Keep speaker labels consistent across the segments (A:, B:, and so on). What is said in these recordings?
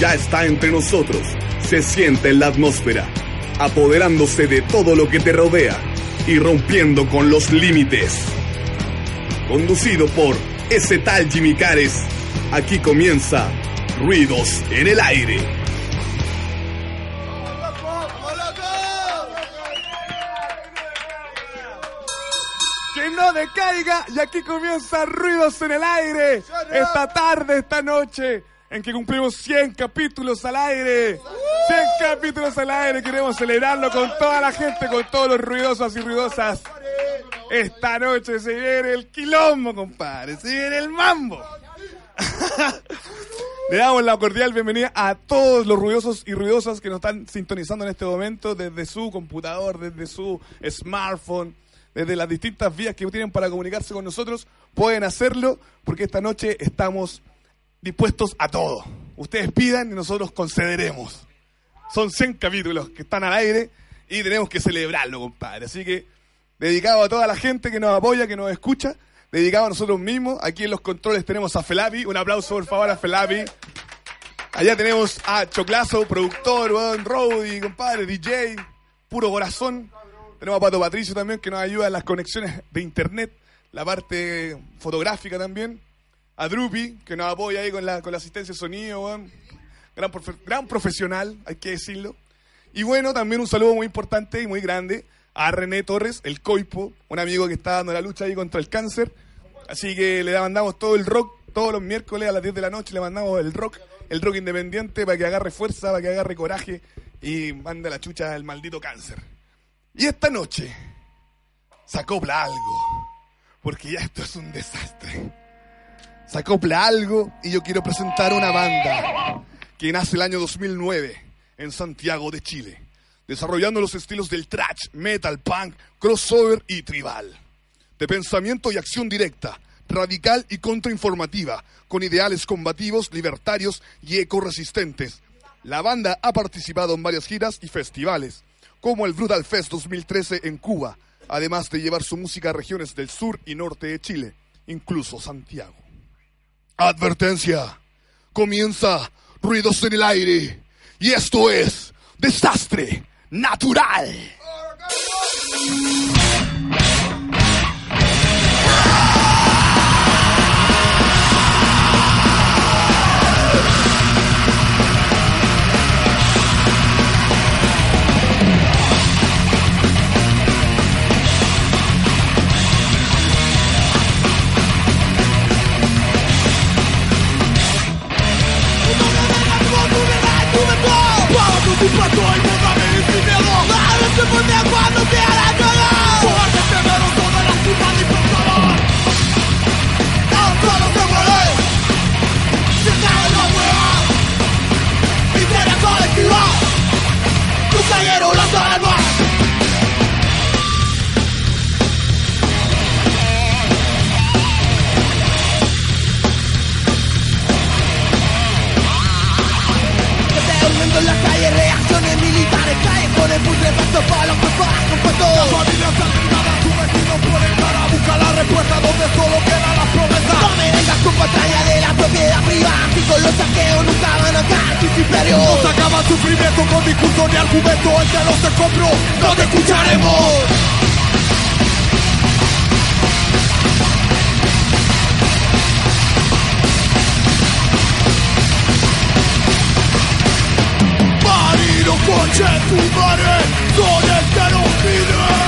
A: ya está entre nosotros. Se siente en la atmósfera, apoderándose de todo lo que te rodea y rompiendo con los límites. Conducido por ese tal Jimmy Cares, aquí comienza Ruidos en el Aire.
B: Que no decaiga y aquí comienza Ruidos en el Aire. Esta tarde, esta noche, en que cumplimos 100 capítulos al aire. 100 capítulos al aire. Queremos celebrarlo con toda la gente, con todos los ruidosos y ruidosas. Esta noche se viene el quilombo, compadre. Se viene el mambo. Le damos la cordial bienvenida a todos los ruidosos y ruidosas que nos están sintonizando en este momento desde su computador, desde su smartphone, desde las distintas vías que tienen para comunicarse con nosotros. Pueden hacerlo porque esta noche estamos dispuestos a todo. Ustedes pidan y nosotros concederemos. Son 100 capítulos que están al aire y tenemos que celebrarlo, compadre. Así que, dedicado a toda la gente que nos apoya, que nos escucha, dedicado a nosotros mismos. Aquí en los controles tenemos a Felapi. Un aplauso, por favor, a Felapi. Allá tenemos a Choclazo, productor, weón, Rowdy, compadre, DJ, puro corazón. Tenemos a Pato Patricio también, que nos ayuda en las conexiones de internet, la parte fotográfica también. A Drupi, que nos apoya ahí con la, con la asistencia de sonido, weón. Gran, gran profesional, hay que decirlo. Y bueno, también un saludo muy importante y muy grande a René Torres, el Coipo, un amigo que está dando la lucha ahí contra el cáncer. Así que le mandamos todo el rock, todos los miércoles a las 10 de la noche le mandamos el rock, el rock independiente para que agarre fuerza, para que agarre coraje y mande la chucha al maldito cáncer. Y esta noche se acopla algo, porque ya esto es un desastre. Se acopla algo y yo quiero presentar una banda que nace el año 2009 en Santiago de Chile, desarrollando los estilos del thrash, metal, punk, crossover y tribal. De pensamiento y acción directa, radical y contrainformativa, con ideales combativos, libertarios y ecoresistentes. La banda ha participado en varias giras y festivales, como el Brutal Fest 2013 en Cuba, además de llevar su música a regiones del sur y norte de Chile, incluso Santiago. Advertencia. Comienza ruidos en el aire. Y esto es desastre natural.
C: Reuniendo en las calles reacciones militares Callejones putrefactos para los que pagan con todo
D: Las familias alternadas, sus vecinos ponen cara Busca la respuesta donde solo quedan las promesas
C: No me vengas con patraña de la propiedad privada Si con los saqueos nunca van a ganar tus imperios
D: No se acaba el sufrimiento con discurso ni argumento El que no se compró, no te escucharemos coche tu madre Son el que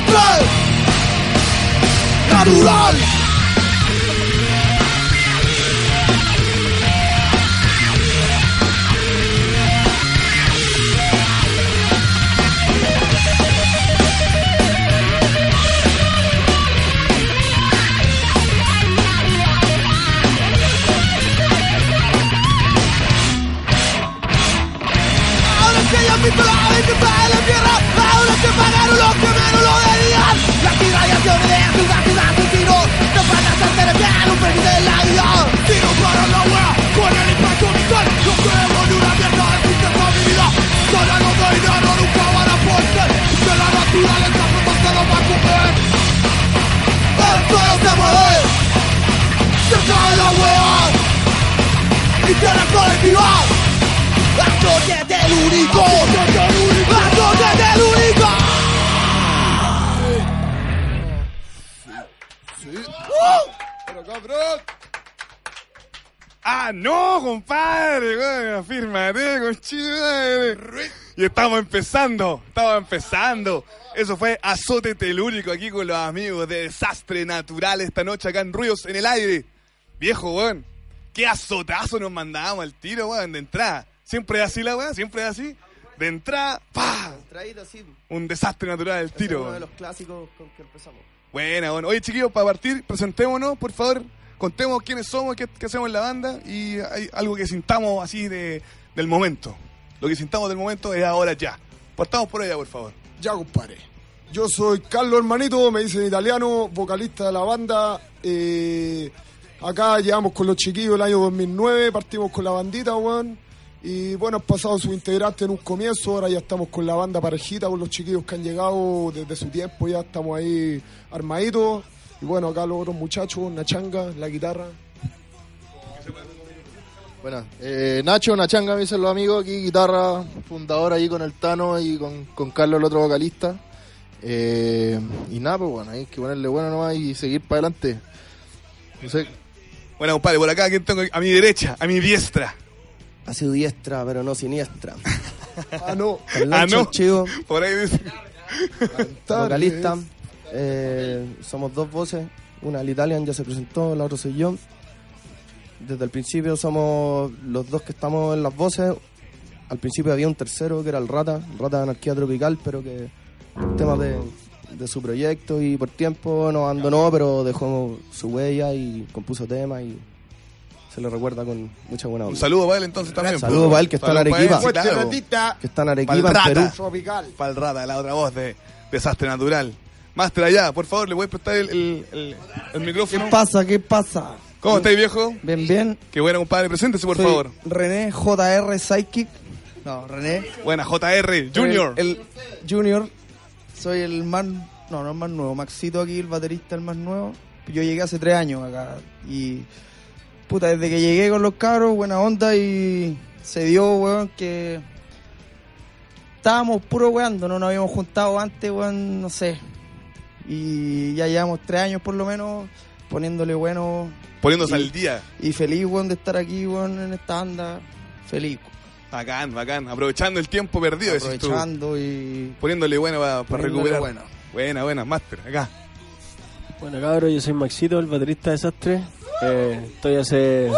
D: desastre natural.
E: Rival. Antonio es el único. Antonio es el único.
B: ¡Ah, no, compadre! weón, Afírmate, conchito. Y estamos empezando, estamos empezando. Eso fue Azote Telúrico aquí con los amigos de Desastre Natural esta noche acá en Ruidos en el Aire. Viejo, weón. Qué azotazo nos mandábamos al tiro, weón, de entrada. Siempre es así la weón, siempre es así. De entrada, ¡pa!
E: Traído así.
B: Un desastre natural del tiro.
E: Uno de los clásicos con que empezamos.
B: Buena, bueno. Oye, chiquillos, para partir, presentémonos, por favor. Contemos quiénes somos, qué, qué hacemos en la banda y hay algo que sintamos así de, del momento. Lo que sintamos del momento es ahora ya. Partamos por allá, por favor.
F: Ya, compadre. Yo soy Carlos Hermanito, me dicen italiano, vocalista de la banda. Eh, acá llegamos con los chiquillos el año 2009, partimos con la bandita, weón. Y bueno, han pasado sus integrantes en un comienzo, ahora ya estamos con la banda parejita, con los chiquillos que han llegado desde su tiempo, ya estamos ahí armaditos. Y bueno, acá los otros muchachos, una changa, la guitarra.
G: Bueno, eh, Nacho, Nachanga, me dicen los amigos, aquí guitarra, fundador ahí con el Tano y con, con Carlos, el otro vocalista. Eh, y nada, pues bueno, hay que ponerle bueno nomás y seguir para adelante. No sé,
B: Bueno, compadre, por acá, ¿quién tengo? A mi derecha, a mi diestra.
E: Ha sido diestra, pero no siniestra.
F: Ah, no.
B: Ah, no. Por ahí dice.
E: Vocalista. Eh, somos dos voces. Una el Italian ya se presentó, la otra soy yo. Desde el principio somos los dos que estamos en las voces. Al principio había un tercero que era el Rata, el Rata de Anarquía Tropical, pero que temas de, de su proyecto y por tiempo nos abandonó, pero dejó su huella y compuso temas y se le recuerda con mucha buena
B: Un
E: onda.
B: saludo para él entonces también.
E: Saludo
B: pues.
E: para él, que está en
B: Saludo él,
E: Arequipa.
B: claro.
E: Que está en Arequipa,
B: Pa'l
E: en
B: Rata.
E: Perú.
F: tropical.
B: Para el rata, la otra voz de Desastre Natural. Máster allá, por favor, le voy a prestar el, el, el- el micrófono.
H: pasa? ¿Qué pasa?
B: ¿Cómo estáis, viejo?
H: Bien, bien.
B: Qué bueno, compadre. Preséntese, por
H: Soy
B: favor.
H: René JR Psychic. No, René.
B: Buena, JR Junior.
H: El, el Junior. Soy el más. No, no el más nuevo. Maxito aquí, el baterista, el más nuevo. Yo llegué hace tres años acá. Y. Puta, desde que llegué con los cabros, buena onda y. Se dio, weón, que. Estábamos puro weando, no nos habíamos juntado antes, weón, no sé. Y ya llevamos tres años por lo menos poniéndole bueno
B: Poniéndose
H: y-
B: al día.
H: y feliz, weón, de estar aquí, weón, en esta banda. Feliz.
B: Bacán, bacán. Aprovechando el tiempo perdido,
H: aprovechando y...
B: Poniéndole bueno para recuperar.
H: bueno.
B: Buena, buena, Master. Acá.
I: Bueno, cabros, yo soy Maxito, el baterista de Desastre. Eh, estoy hace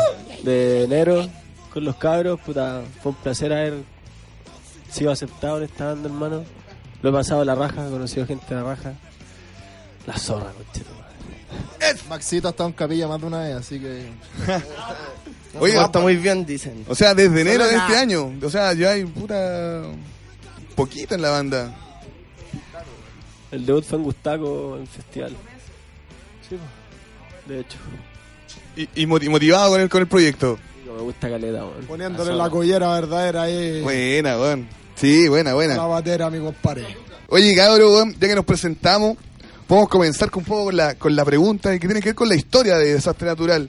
I: de enero con los cabros. Puta, fue un placer haber sido aceptado en esta banda, hermano. Lo he pasado a la raja, he conocido gente de la raja. La zorra, conchito.
G: Maxito ha estado en capilla más de una vez, así que
B: Oye,
E: No, está muy bien, dicen.
B: O sea, desde enero de este año. O sea, ya hay puta. Poquito en la banda.
I: El debut fue en Gustaco, en festival. Sí, de hecho.
B: Y, y moti- motivado con el, con el proyecto.
I: Digo, Me gusta caleta, weón.
F: Poniéndole
I: La
F: la collera verdadera ahí.
B: Buena, weón. Sí, buena,
F: La
B: buena.
F: batera, mi compadre.
B: Oye, cabrón, weón, ya que nos presentamos, podemos comenzar con un poco con la, con la pregunta que tiene que ver con la historia de Desastre Natural.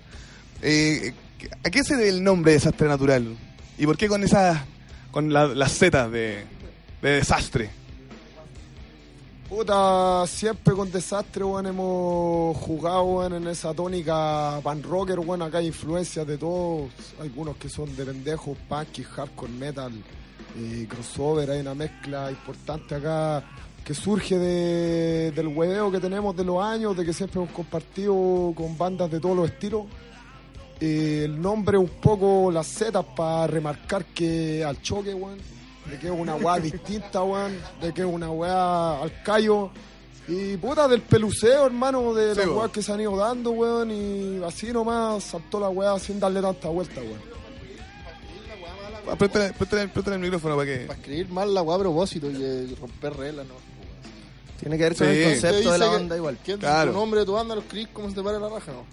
B: Eh, ¿A qué se debe el nombre de Desastre Natural? ¿Y por qué con esas, con la- las zetas de, de desastre?
F: Puta, siempre con desastre, weón, hemos jugado, weón, en esa tónica pan rocker, weón, acá hay influencias de todos, algunos que son de pendejos, punk hardcore metal, eh, crossover, hay una mezcla importante acá que surge de, del hueveo que tenemos de los años, de que siempre hemos compartido con bandas de todos los estilos. Eh, el nombre un poco las zetas para remarcar que al choque, weón, de que es una weá distinta, weón, de que es una weá al callo. Y puta, del peluceo, hermano, de
B: Sí,
F: las weas que se han ido dando, weón, y así nomás saltó la weá sin darle tanta vuelta, weón.
B: Ah, préstale- préstale el micrófono para que...
G: para escribir mal la weá a propósito y eh, romper reglas, ¿no?
E: Tiene que ver con
B: Sí.
E: el concepto de la banda igual.
G: que
B: Claro.
G: tu nombre de tu banda lo escribís como se te pare la raja, ¿no?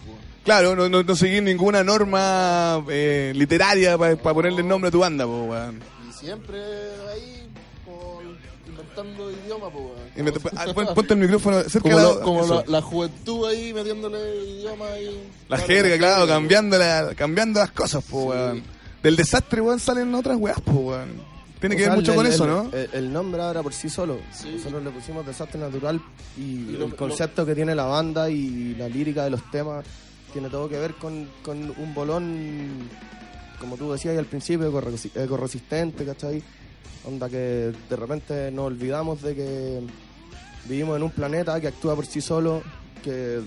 B: Claro, no, no, no seguir ninguna norma eh, literaria para ponerle el nombre a tu banda, po, weón.
G: Y siempre ahí como inventando idioma, weón.
B: Me- ah, pon- Ponte el micrófono cerca
G: Como,
B: de
G: la,
B: la,
G: como
B: eso.
G: la, la juventud ahí metiéndole idioma ahí.
B: La
G: Claro,
B: jerga, claro,
G: jerga.
B: cambiando, la, cambiando las cosas, po, weón. del desastre, weón, salen otras weas, pues, weón. Tiene
E: O
B: que
E: sea,
B: ver mucho
E: el-
B: con
E: el-
B: eso, ¿no?
E: El, el nombre ahora por sí solo. Nosotros le pusimos desastre natural y,
G: lo-
E: el concepto que tiene la banda y la lírica de los temas tiene todo que ver con, con un bolón, como tú decías al principio, ecorresistente, ¿cachai? Onda que de repente nos olvidamos de que vivimos en un planeta que actúa por sí solo, que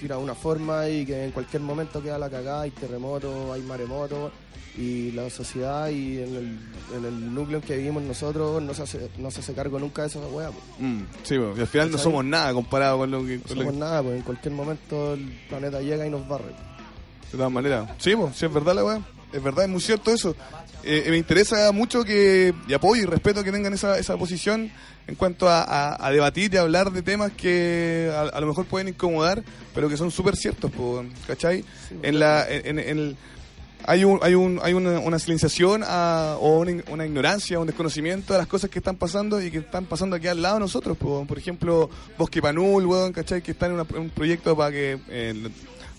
E: gira de una forma y que en cualquier momento queda la cagada, hay terremotos, hay maremotos y la sociedad y en el, en el núcleo en que vivimos nosotros no se hace, no se hace cargo nunca de esa weá. pues.
B: Mm, sí, pues, y al final no somos nada comparado con lo que...
E: No
B: lo
E: somos
B: que-
E: nada, pues en cualquier momento el planeta llega y nos barre.
B: De todas maneras. Sí, pues, sí, es verdad la weá. Es verdad, es muy cierto eso. Eh, me interesa mucho que, y apoyo y respeto que tengan esa, esa posición en cuanto a, a- a debatir y hablar de temas que a, a lo mejor pueden incomodar, pero que son súper ciertos, po, ¿cachai? En la, en, en el, hay un, hay un, hay una, una silenciación a- o una, una ignorancia, un desconocimiento de las cosas que están pasando y que están pasando aquí al lado de nosotros, po. por ejemplo, Bosque Panul, weón, ¿cachai? Que está en una- un proyecto para que, eh,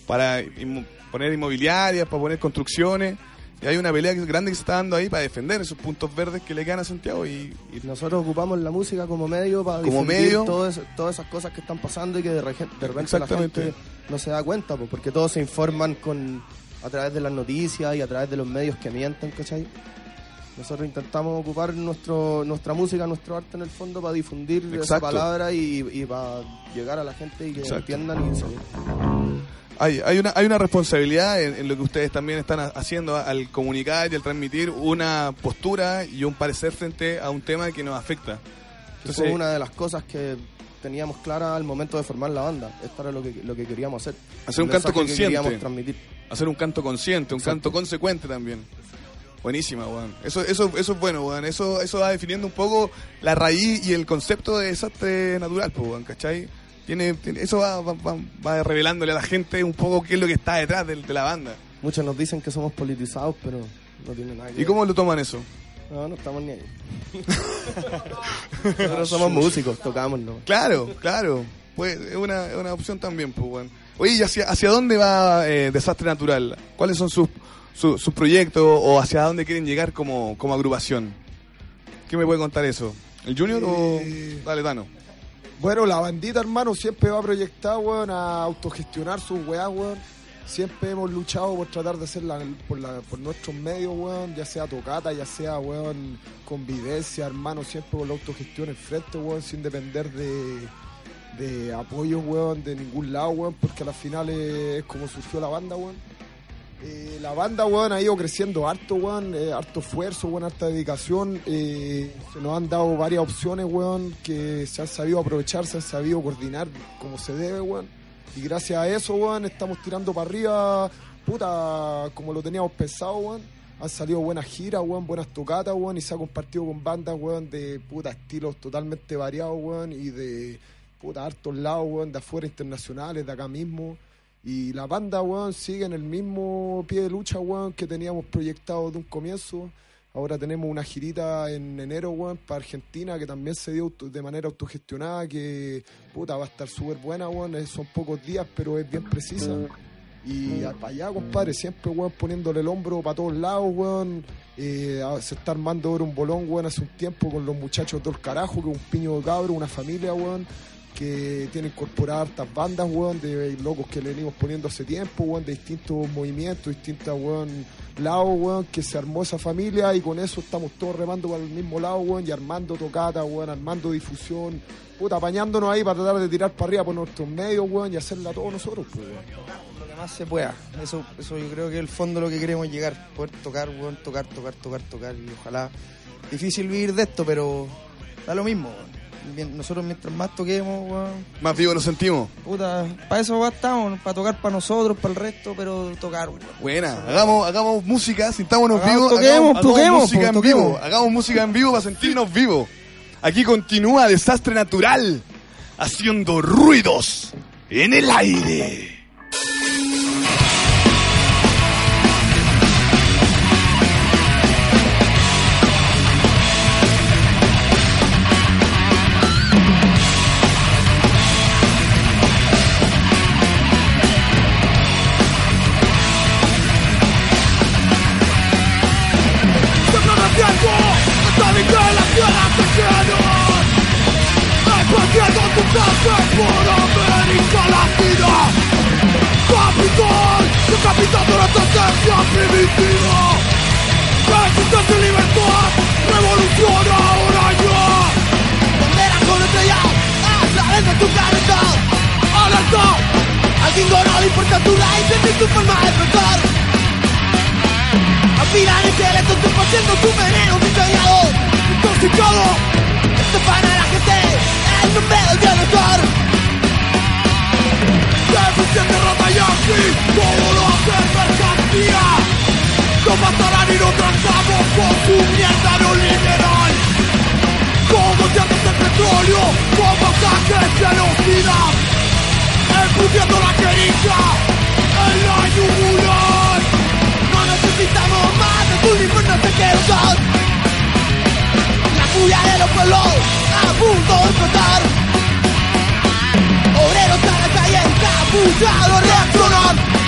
B: para inmo- poner inmobiliarias, para poner construcciones. Y hay una pelea grande que se está dando ahí para defender esos puntos verdes que le quedan a Santiago y, y
E: Nosotros ocupamos la música como medio para
B: Como medio.
E: todo eso- todas esas cosas que están pasando y que de, de repente la gente no se da cuenta, pues, porque todos se informan con a través de las noticias y a través de los medios que mienten, ¿cachai? Nosotros intentamos ocupar nuestro, nuestra música, nuestro arte en el fondo para difundir esa palabra y, y para llegar a la gente y que
B: Exacto.
E: entiendan y se
B: Hay, hay, una, hay una responsabilidad en, en lo que ustedes también están ha- haciendo al comunicar y al transmitir una postura y un parecer frente a un tema que nos afecta. Entonces,
E: fue una de las cosas que teníamos clara al momento de formar la banda. Esto era lo que, lo que queríamos hacer.
B: Hacer un canto
E: que
B: consciente.
E: queríamos transmitir.
B: hacer un canto consciente, un
E: Exacto.
B: canto consecuente también. Buenísima, weón. Eso, eso, eso es bueno, weón. Eso, eso va definiendo un poco la raíz y el concepto de desastre natural, pues, weón, ¿cachai? Tiene, tiene- eso va, va, va- va revelándole a la gente un poco qué es lo que está detrás de, de la banda.
E: Muchos nos dicen que somos politizados, pero no tiene nada que
B: ¿Y
E: ver.
B: cómo lo toman eso?
E: No, no estamos ni ahí. Nosotros somos músicos, tocamos, ¿no?
B: Claro, claro. Pues es una, es una opción también, pues, weón. Oye, ¿y hacia, hacia dónde va eh, Desastre Natural? ¿Cuáles son sus, sus, sus proyectos o hacia dónde quieren llegar como, como agrupación? ¿Qué me puede contar eso? ¿El Junior
F: Eh,
B: o Dale Tano?
F: Bueno, la bandita, hermano, siempre va proyectada, weón, a autogestionar sus weas, weón. Siempre hemos luchado por tratar de hacer por, nuestros medios, weón, ya sea tocata, ya sea, weón, convivencia, hermano, siempre con la autogestión enfrente, weón, sin depender de, de apoyos, weón, de ningún lado, weón, porque al final es como surgió la banda, weón. Eh, la banda, weón, ha ido creciendo harto, weón, eh, harto esfuerzo, weón, harta dedicación. eh, se nos han dado varias opciones, weón, que se han sabido aprovechar, se han sabido coordinar como se debe, weón. Y gracias a eso, weón, estamos tirando para arriba, puta, como lo teníamos pensado, weón. Han salido buenas giras, weón, buenas tocatas, weón, y se ha compartido con bandas, weón, de puta estilos totalmente variados, weón, y de puta hartos lados, weón, de afuera internacionales, de acá mismo. Y la banda, weón, sigue en el mismo pie de lucha, weón, que teníamos proyectado de un comienzo. Ahora tenemos una girita en enero, weón, para Argentina, que también se dio de manera autogestionada, que, puta, va a estar súper buena, weón. Eh, Son pocos días, pero es bien precisa. Y para allá, compadre, siempre, weón, poniéndole el hombro para todos lados, weón. Eh, se está armando ahora un bolón, weón, hace un tiempo con los muchachos del carajo, que un piño de cabro, una familia, weón que tiene incorporadas hartas bandas, weón, de locos que le venimos poniendo hace tiempo, weón, de distintos movimientos, distintos, weón, lados, weón, que se armó esa familia y con eso estamos todos remando para el mismo lado, weón, y armando tocata, weón, armando difusión, puta, apañándonos ahí para tratar de tirar para arriba por nuestros medios, weón, y hacerla todos nosotros, pues, weón.
H: lo que más se pueda. Eso, eso yo creo que el fondo lo que queremos llegar. Poder tocar, weón, tocar, tocar, tocar, tocar. Y ojalá. Difícil vivir de esto, pero da lo mismo, weón. Nosotros mientras más toquemos, weón,
B: Más vivo lo sentimos.
H: puta, para eso weón, estamos, para tocar para nosotros, para el resto, pero tocar, weón.
B: Buena, hagamos, hagamos música, sintámonos vivos,
H: toquemos,
B: hagamos, hagamos
H: toquemos,
B: música en
H: toquemos.
B: vivo, hagamos música en vivo para sentirnos vivos. Aquí continúa Desastre Natural, haciendo ruidos en el aire.
C: Tendencia primitiva. Resistencia y libertad, revolución ahora ya. Bandera con estrella, a través de tu planeta. Alerta, al gringo no le importa tu raíz ni tu forma de pensar. Aspiran esqueletos, te haciendo tu veneno engañado, intoxicado. Esto para la gente, es un pedo el bienestar. Deficiente rata yanqui, todo lo hace mercancía. No matarán y no tratamos con su mierda neoliberal. Como ciertos el petróleo, como ataques genocidas. Empuñando la jeringa en la yugular. No necesitamos más de tu infierno de que usar. La furia de los pueblos a punto de explotar. Obreros a la calle encapuchados reaccionar.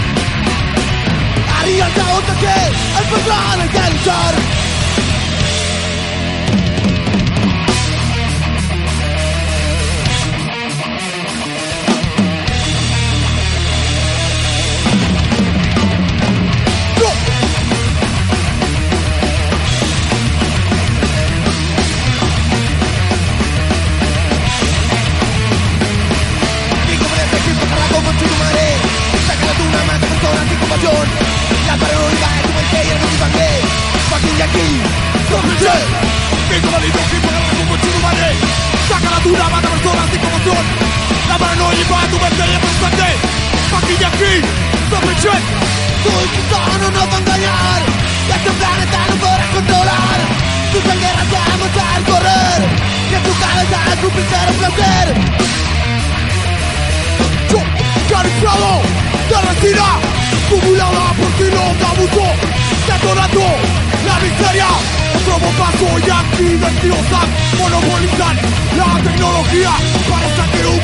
C: Que pasará como churumaré Sácala tú una más de personas sin Fucking de aquí, ¡Sócrate! Digo, maldito que pasará como churumaré Sácala tú una más de personas sin compasión La paranoia es tu mente y el motivante Fucking de aquí, ¡Sócrate! Soy gitano, no nos va a engañar Y este planeta no podrás controlar. Tu sangre te va a matar, correr Que tu cabeza es tu primer placer yo, calificado de retina, acumulada por kilos de abuso, detonando la miseria. Otro bombazo y aquí mentirosan, monopolizan la tecnología para sacar humana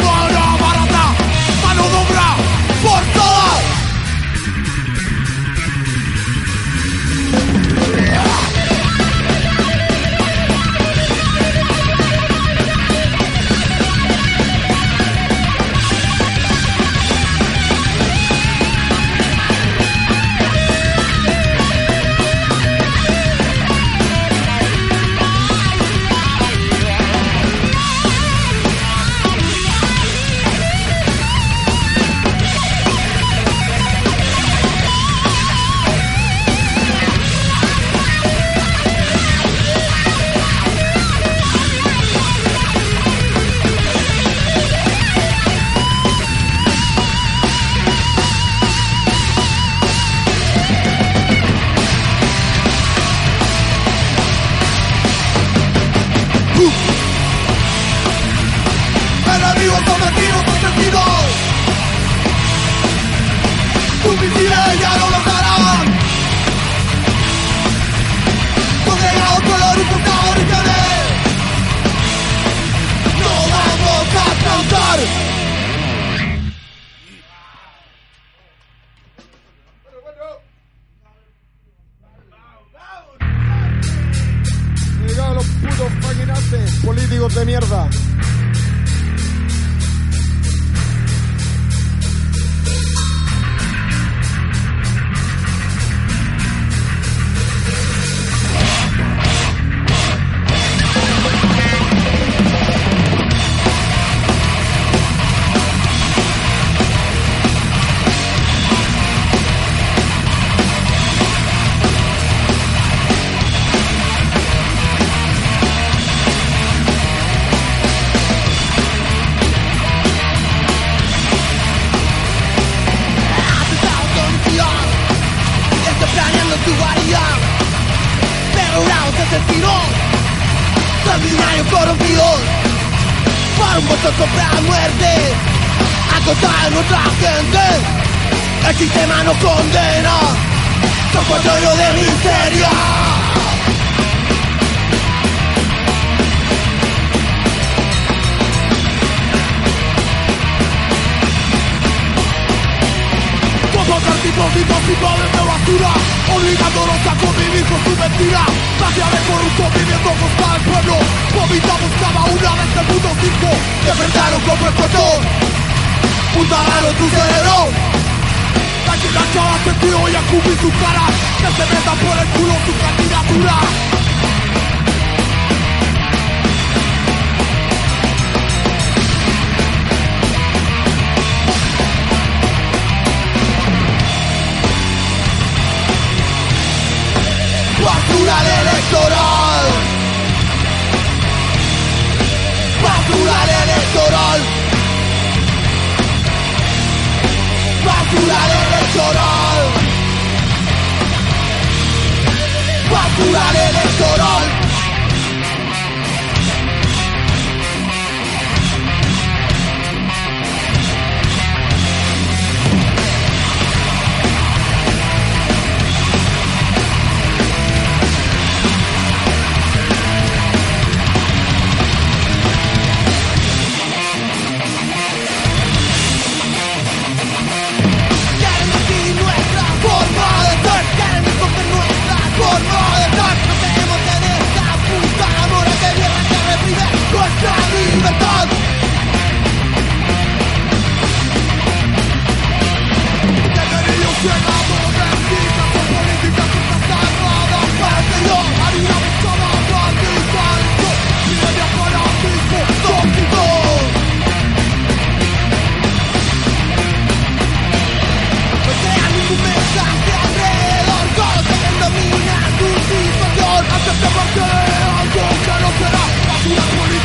C: electoral. Basural electoral. Basural electoral. Basural electoral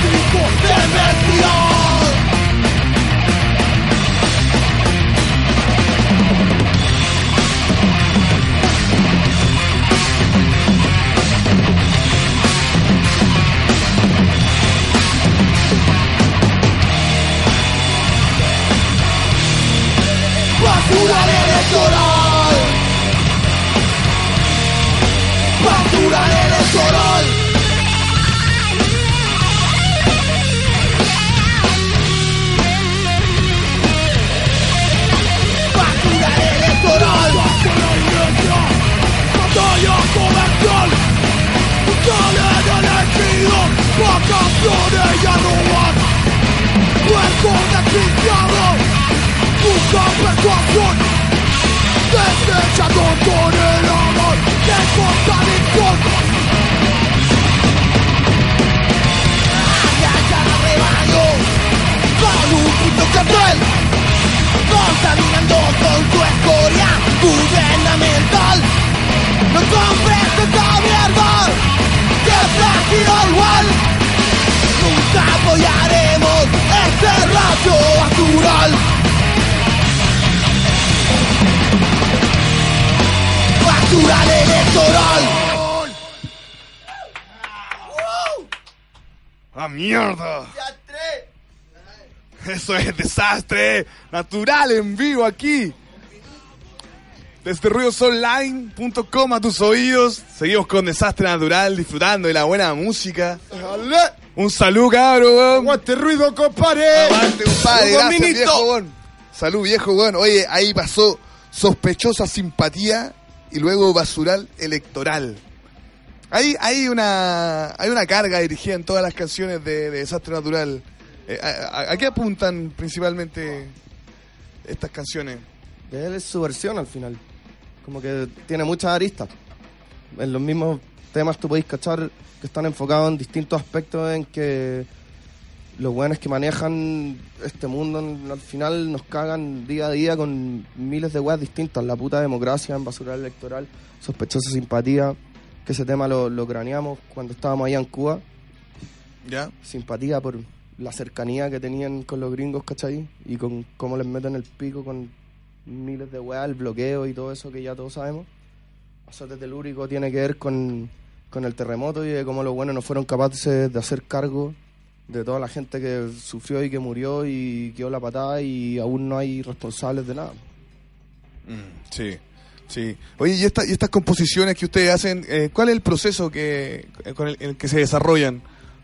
C: Basura político Vacaciones y a robar. Cuerpo desquiciado Busca persuasión. Desechando con el amor Basura electoral
B: ¡Ah, mierda! Eso es desastre natural en vivo aquí. Desde ruidosonline.com a tus oídos. Seguimos con Desastre Natural, disfrutando de la buena música. Un saludo, cabrón.
F: Aguante ruido, compadre.
B: Aguante, compadre. Gracias, viejo, weón. Salud, viejo, weón. Oye, ahí pasó sospechosa simpatía y luego basural electoral. Hay, hay, una, hay una carga dirigida en todas las canciones de, de Desastre Natural. Eh, a, qué apuntan principalmente estas canciones?
E: Él es su versión al final. Como que tiene muchas aristas. En los mismos temas tú podéis cachar que están enfocados en distintos aspectos en que los buenos que manejan este mundo al final nos cagan día a día con miles de weas distintas. La puta democracia en basura electoral, sospechosa simpatía, que ese tema lo, lo craneamos cuando estábamos allá en Cuba.
B: ¿Ya?
E: Simpatía por la cercanía que tenían con los gringos, ¿cachai? Y con cómo les meten el pico con miles de weas, el bloqueo y todo eso que ya todos sabemos. Azote telúrico tiene que ver con, con el terremoto y de cómo los buenos no fueron capaces de hacer cargo de toda la gente que sufrió y que murió y quedó la patada y aún no hay responsables de nada.
B: Mm, sí, sí. Oye, ¿y, esta- y estas composiciones que ustedes hacen, eh, cuál es el proceso que, eh, con el, en el que se desarrollan?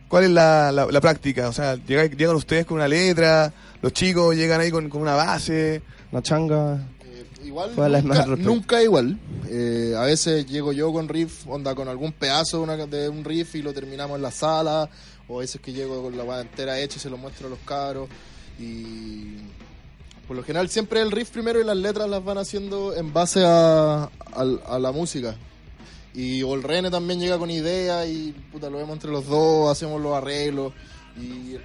B: ¿Cuál es la, la- la práctica? O sea, llegan, llegan ustedes con una letra, los chicos llegan ahí con, con una base.
E: Una changa.
G: Eh, igual nunca, igual. Eh, a veces llego yo con riff, onda con algún pedazo de, una- de un riff y lo terminamos en la sala. O a veces que llego con la guada entera hecha y se lo muestro a los cabros. Y por lo general siempre el riff primero y las letras las van haciendo en base a, a- a la música. Y o el Rene también llega con ideas y puta, lo vemos entre los dos, hacemos los arreglos. Y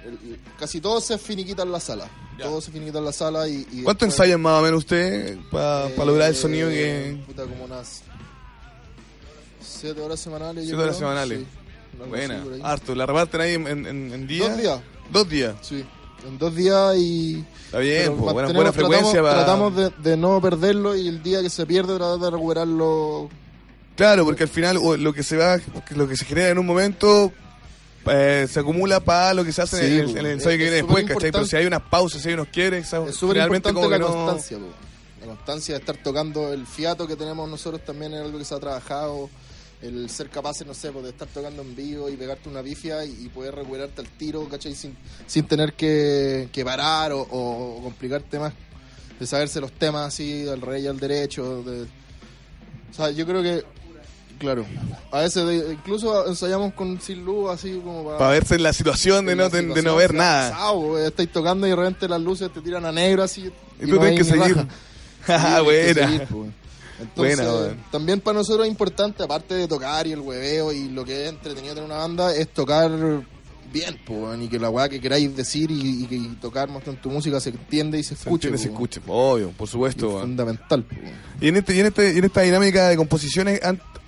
G: casi todo se finiquita en la sala. Todo se finiquita en la sala y... y
B: ¿Cuánto
G: después-
B: ensayan más o menos usted para
G: eh,
B: lograr el sonido que...
G: Puta, como unas. Siete horas semanales.
B: Siete horas
G: creo.
B: semanales.
G: Sí,
B: Buena, harto. ¿La reparten ahí en, en, en días?
G: Dos días.
B: Dos días.
G: Sí, en dos días y.
B: Está bien, pues, buena, buena frecuencia
G: Tratamos,
B: para...
G: tratamos de, de no perderlo y el día que se pierde tratar de recuperarlo.
B: Claro, porque al final lo que se va, lo que se genera en un momento eh, se acumula para lo que se hace
G: Sí,
B: en, el,
G: pues,
B: en el ensayo
G: es-
B: que viene
G: es
B: después, ¿cachai? Pero si hay unas pausas, si hay unos quiebres, ¿sabes?
G: Es súper importante
B: como
G: la
B: que no-
G: constancia, po. La constancia de estar tocando el fiato que tenemos nosotros también es algo que se ha trabajado. El ser capaces, no sé, pues, de estar tocando en vivo y pegarte una bifia y, y poder recuperarte al tiro, ¿cachai? Sin, sin tener que, que parar o, o complicarte más. De saberse los temas así, al rey y al derecho. De... O sea, yo creo que, claro, a veces de- incluso ensayamos con sin luz, así como para...
B: Para verse en la situación de no, de, de
G: situación,
B: no ver nada.
G: estáis tocando y de repente las luces te tiran a negro así.
B: Y tú
G: no
B: tienes que seguir. Ah, buena.
G: Entonces,
B: Buena,
G: también para nosotros es importante, aparte de tocar y el hueveo y lo que es entretenido tener una banda, es tocar bien, weón, y que la weá que queráis decir y, y y tocar tu música se entiende y se
B: Se
G: escuche.
B: entiende, se
G: pues,
B: escuche. Obvio, por supuesto.
G: Es fundamental.
B: Y en, este, y, en este, en esta dinámica de composiciones,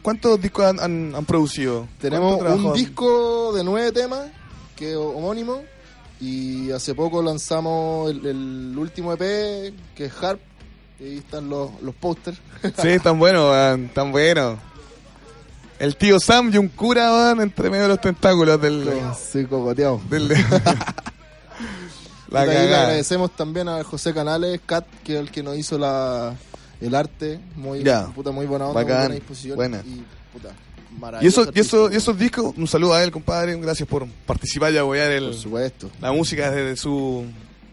B: ¿cuántos discos han, han- han producido?
G: Tenemos
B: ¿Cuánto
G: un disco de nueve temas, que es homónimo, y hace poco lanzamos el, el último EP, que es Harp, ahí están los, los pósters.
B: Sí, tan bueno, weón, tan bueno. El tío Sam y un cura, weón, entre medio de los tentáculos del...
G: Sí, cogoteado.
B: del la
G: le agradecemos también a José Canales, Cat, que es el que nos hizo la, el arte, muy,
B: Ya.
G: puta, muy buena onda, muy buena disposición.
B: Buena.
G: Y, puta,
B: Y, eso, y, eso, y esos discos, un saludo a él, compadre, gracias por participar y apoyar el,
G: Por supuesto.
B: la música desde su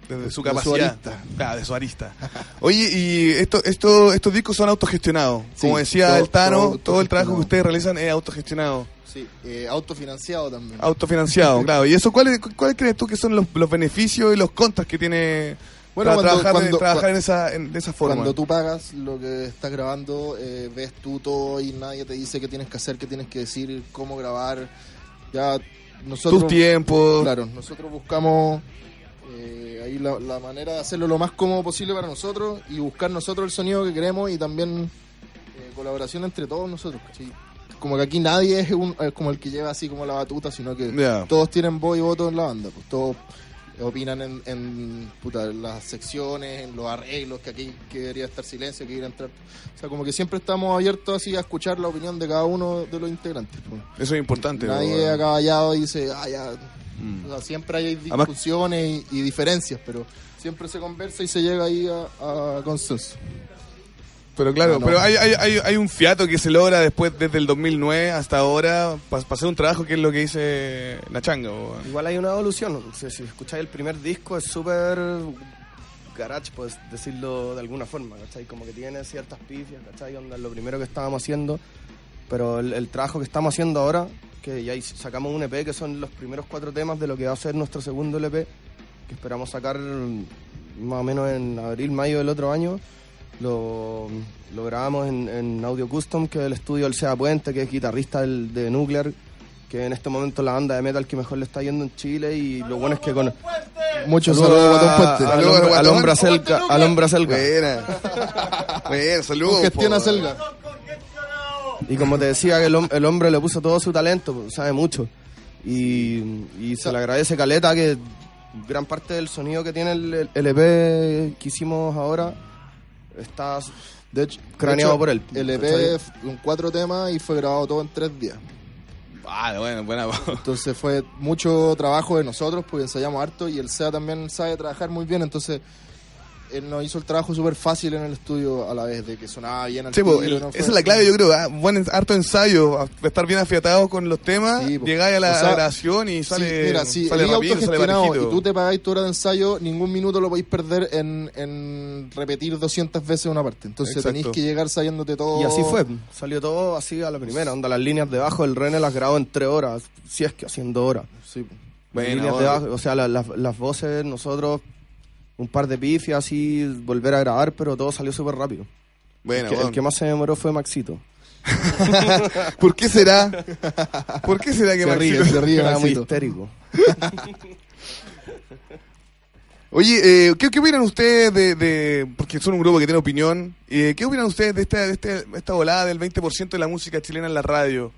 B: desde su
G: De su
B: capacidad.
G: arista.
B: Claro, de su arista. Oye, y esto, esto, estos discos son autogestionados.
G: Sí,
B: Como decía
G: todo-
B: el Tano,
G: todo
B: todo, el trabajo que ustedes realizan es autogestionado.
G: Sí, eh, autofinanciado también.
B: Autofinanciado, claro. ¿Y eso cuáles cuáles crees tú que son los, los beneficios y los contras que tiene
G: Bueno,
B: para
G: cuando-
B: trabajar,
G: cuando-
B: trabajar en, esa, en- de esa forma?
G: Cuando tú pagas lo que estás grabando, eh, ves tú todo y nadie te dice qué tienes que hacer, qué tienes que decir, cómo grabar. Ya nosotros.
B: Tus tiempos.
G: Claro, nosotros buscamos eh, ahí la, la manera de hacerlo lo más cómodo posible para nosotros y buscar nosotros el sonido que queremos y también eh, colaboración entre todos nosotros. Como que aquí nadie es, un, es como el que lleva así como la batuta, sino que todos tienen voz y voto en la banda. Pues todos opinan en, en, puta, las secciones, en los arreglos, que aquí que debería estar silencio, que debería entrar. O sea, como que siempre estamos abiertos así a escuchar la opinión de cada uno de los integrantes. pues.
B: Eso es importante.
G: Nadie callado dice, ah, ya.
B: Mm.
G: O sea, siempre hay
B: Además-
G: discusiones y, y diferencias, pero siempre se conversa y se llega ahí a, a consenso.
B: Pero claro,
G: No, no.
B: pero hay, hay, hay, hay un fiato que se logra después, desde el 2009 hasta ahora, para hacer un trabajo que es lo que dice Nachanga.
E: Igual hay una evolución. Sea, si escucháis el primer disco es súper garage, pues decirlo de alguna forma, ¿cachai? Como que tiene ciertas pifias, ¿cachai? Onda, lo primero que estábamos haciendo, pero el, el trabajo que estamos haciendo ahora, que ya sacamos un EP, que son los primeros cuatro temas de lo que va a ser nuestro segundo LP, que esperamos sacar más o menos en abril, mayo del otro año. Lo, lo grabamos en, en Audio Custom, que es el estudio del Sea Puente, que es guitarrista del- de Nuclear, que en este momento es la banda de metal que mejor le está yendo en Chile y lo bueno es que con
G: Muchos
E: Saludos
G: a
B: Saludos
E: al
B: Guatón.
E: hombre acelga, al hombre acelga.
B: Buena. Buena, saludos.
G: Congestiona
B: po.
G: Selga.
E: Y como te decía, que el, el hombre le puso todo su talento, pues, sabe mucho. Y, y se le agradece Caleta que gran parte del sonido que tiene el, el EP que hicimos ahora está
G: De hecho,
E: Craneado
G: de hecho,
E: por él.
G: El EP con cuatro temas y fue grabado todo en tres días.
B: Ah, bueno, buena.
G: Entonces fue mucho trabajo de nosotros porque ensayamos harto y el SEA también sabe trabajar muy bien. Entonces él nos hizo el trabajo súper fácil en el estudio a la vez, de que sonaba bien al
B: Sí, po,
G: tiro,
B: el-
G: no
B: esa es la clave, yo creo. ah, Buen harto ensayo, estar bien afiatados con los temas,
G: Sí, po.
B: llegáis a la,
G: O sea,
B: a la grabación y
G: Sí,
B: sale,
G: mira, si
B: sale
G: y tú te pagáis tu hora de ensayo, ningún minuto lo podéis perder en, en repetir 200 veces una parte. Entonces
B: Exacto.
G: tenéis que llegar sabiéndote todo.
E: Y así fue, salió todo así a la primera, onda las líneas de bajo, el René las grabó en tres horas, si es que haciendo horas.
G: Sí.
E: Líneas de
B: bueno.
E: bajo, o sea, la- las- las voces, nosotros, un par de pifias así, volver a grabar, pero todo salió súper rápido.
B: Bueno,
E: el, que, el
B: bueno.
E: que más se demoró fue Maxito.
B: ¿Por qué será? ¿Por qué será que
G: Se ríe,
B: Maxito-
G: se ríe
E: Era muy histérico.
B: Oye, eh, ¿qué, qué opinan ustedes de, de- porque son un grupo que tiene opinión, eh, ¿qué opinan ustedes de esta, de este- esta volada del 20% de la música chilena en la radio?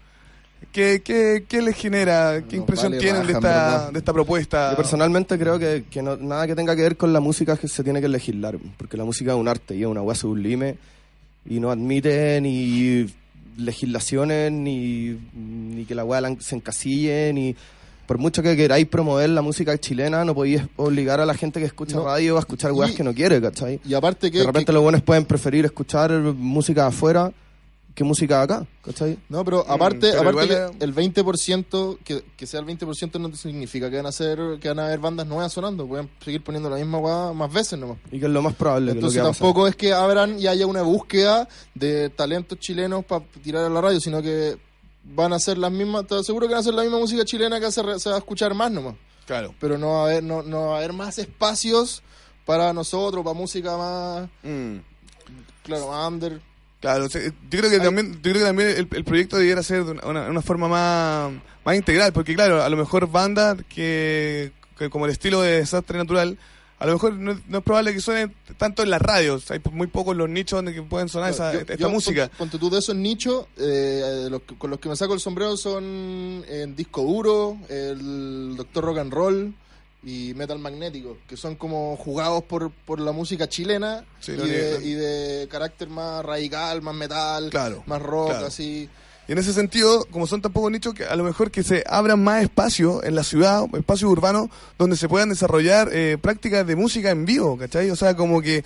B: ¿Qué, qué, qué les genera? ¿Qué
G: Nos
B: impresión
G: vale
B: tienen de,
G: raja, en
B: esta, de esta propuesta?
E: Yo personalmente creo que, que no- nada que tenga que ver con la música que se tiene que legislar, porque la música es un arte y es una hueá sublime y no admite ni legislaciones ni, ni que la hueá se encasille ni por mucho que queráis promover la música chilena no podéis obligar a la gente que escucha
G: No.
E: radio a escuchar weas que no quiere, ¿cachai?
G: Y aparte que.
E: De repente
G: que-
E: los buenos pueden preferir escuchar música de afuera que música acá, ¿cachai?
G: No, pero aparte,
B: pero
G: aparte
B: igual
G: que el 20%, que, que sea el 20% no significa que van a ser, que van a haber bandas nuevas sonando, pueden seguir poniendo la misma weá más veces nomás.
E: Y que es lo más probable
G: Entonces
E: que
G: tampoco es que abran y haya una búsqueda de talentos chilenos para tirar a la radio, sino que van a ser las mismas, te aseguro que van a ser la misma música chilena que se, re- se va a escuchar más nomás.
B: Claro.
G: Pero no va a haber, no, no va a haber más espacios para nosotros, para música más,
B: Mm.
G: claro, más under.
B: Claro, yo creo que también, yo creo que también el, el proyecto debiera ser de una, forma más, más integral, porque claro, a lo mejor bandas que, que como el estilo de Desastre Natural, a lo mejor no, no es probable que suenen tanto en las radios, hay muy pocos los nichos donde que pueden sonar esa,
G: Yo-
B: esta
G: yo,
B: música.
G: Ponte, tú de esos nichos, eh, los con los que me saco el sombrero son el disco duro, el Doctor Rock and Roll y Metal Magnético, que son como jugados por, por la música chilena
B: Sí,
G: y, de, y de carácter más radical, más metal,
B: Claro,
G: más rock,
B: claro.
G: así.
B: Y en ese sentido, como son tan pocos nichos, que a lo mejor que se abran más espacios en la ciudad, espacios urbanos, donde se puedan desarrollar eh, prácticas de música en vivo, ¿cachai? O sea, como que,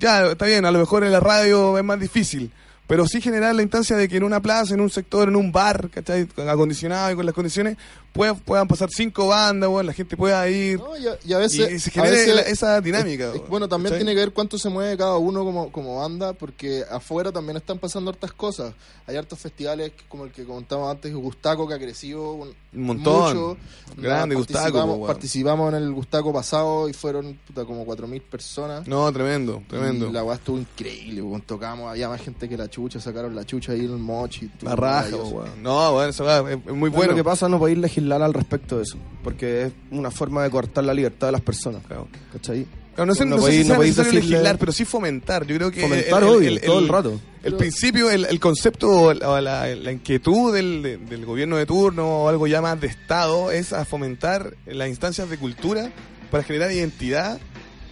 B: ya, está bien, a lo mejor en la radio es más difícil, pero sí generar la instancia de que en una plaza, en un sector, en un bar, ¿cachai? Con acondicionado y con las condiciones, pueda- puedan pasar cinco bandas, bueno, la gente pueda ir.
G: ¿no? Y, a, y a veces,
B: Y se
G: a
B: genere
G: veces-
B: la- esa dinámica,
G: es- es- bueno, también tiene que ver cuánto se mueve cada uno como, como banda, porque afuera también están pasando hartas cosas. Hay hartos festivales como el que comentamos antes, Gustaco, que ha crecido un,
B: Un montón.
G: mucho.
B: Grande Gustaco,
G: participamos,
B: po, weón.
G: participamos en el Gustaco pasado y fueron puta, como 4.000 personas.
B: No, tremendo, tremendo.
G: Y la weá estuvo increíble, weón. tocamos, había más gente que la chucha, sacaron la chucha ahí en el mochi.
B: La raja. No, bueno, eso es, es muy
E: Bueno,
B: bueno.
E: lo que pasa no podéis legislar al respecto de eso, porque es una forma de cortar la libertad de las personas,
B: Claro.
E: ¿cachai?
B: Claro, no sé,
E: No
B: no
E: podéis-
B: si
E: no podéis decirle-
B: legislar, pero sí fomentar. Yo creo que
E: Fomentar, obvio, todo el rato.
B: El principio, el, el concepto la, la- la inquietud del, de- del gobierno de turno o algo ya más de Estado es a fomentar las instancias de cultura para generar identidad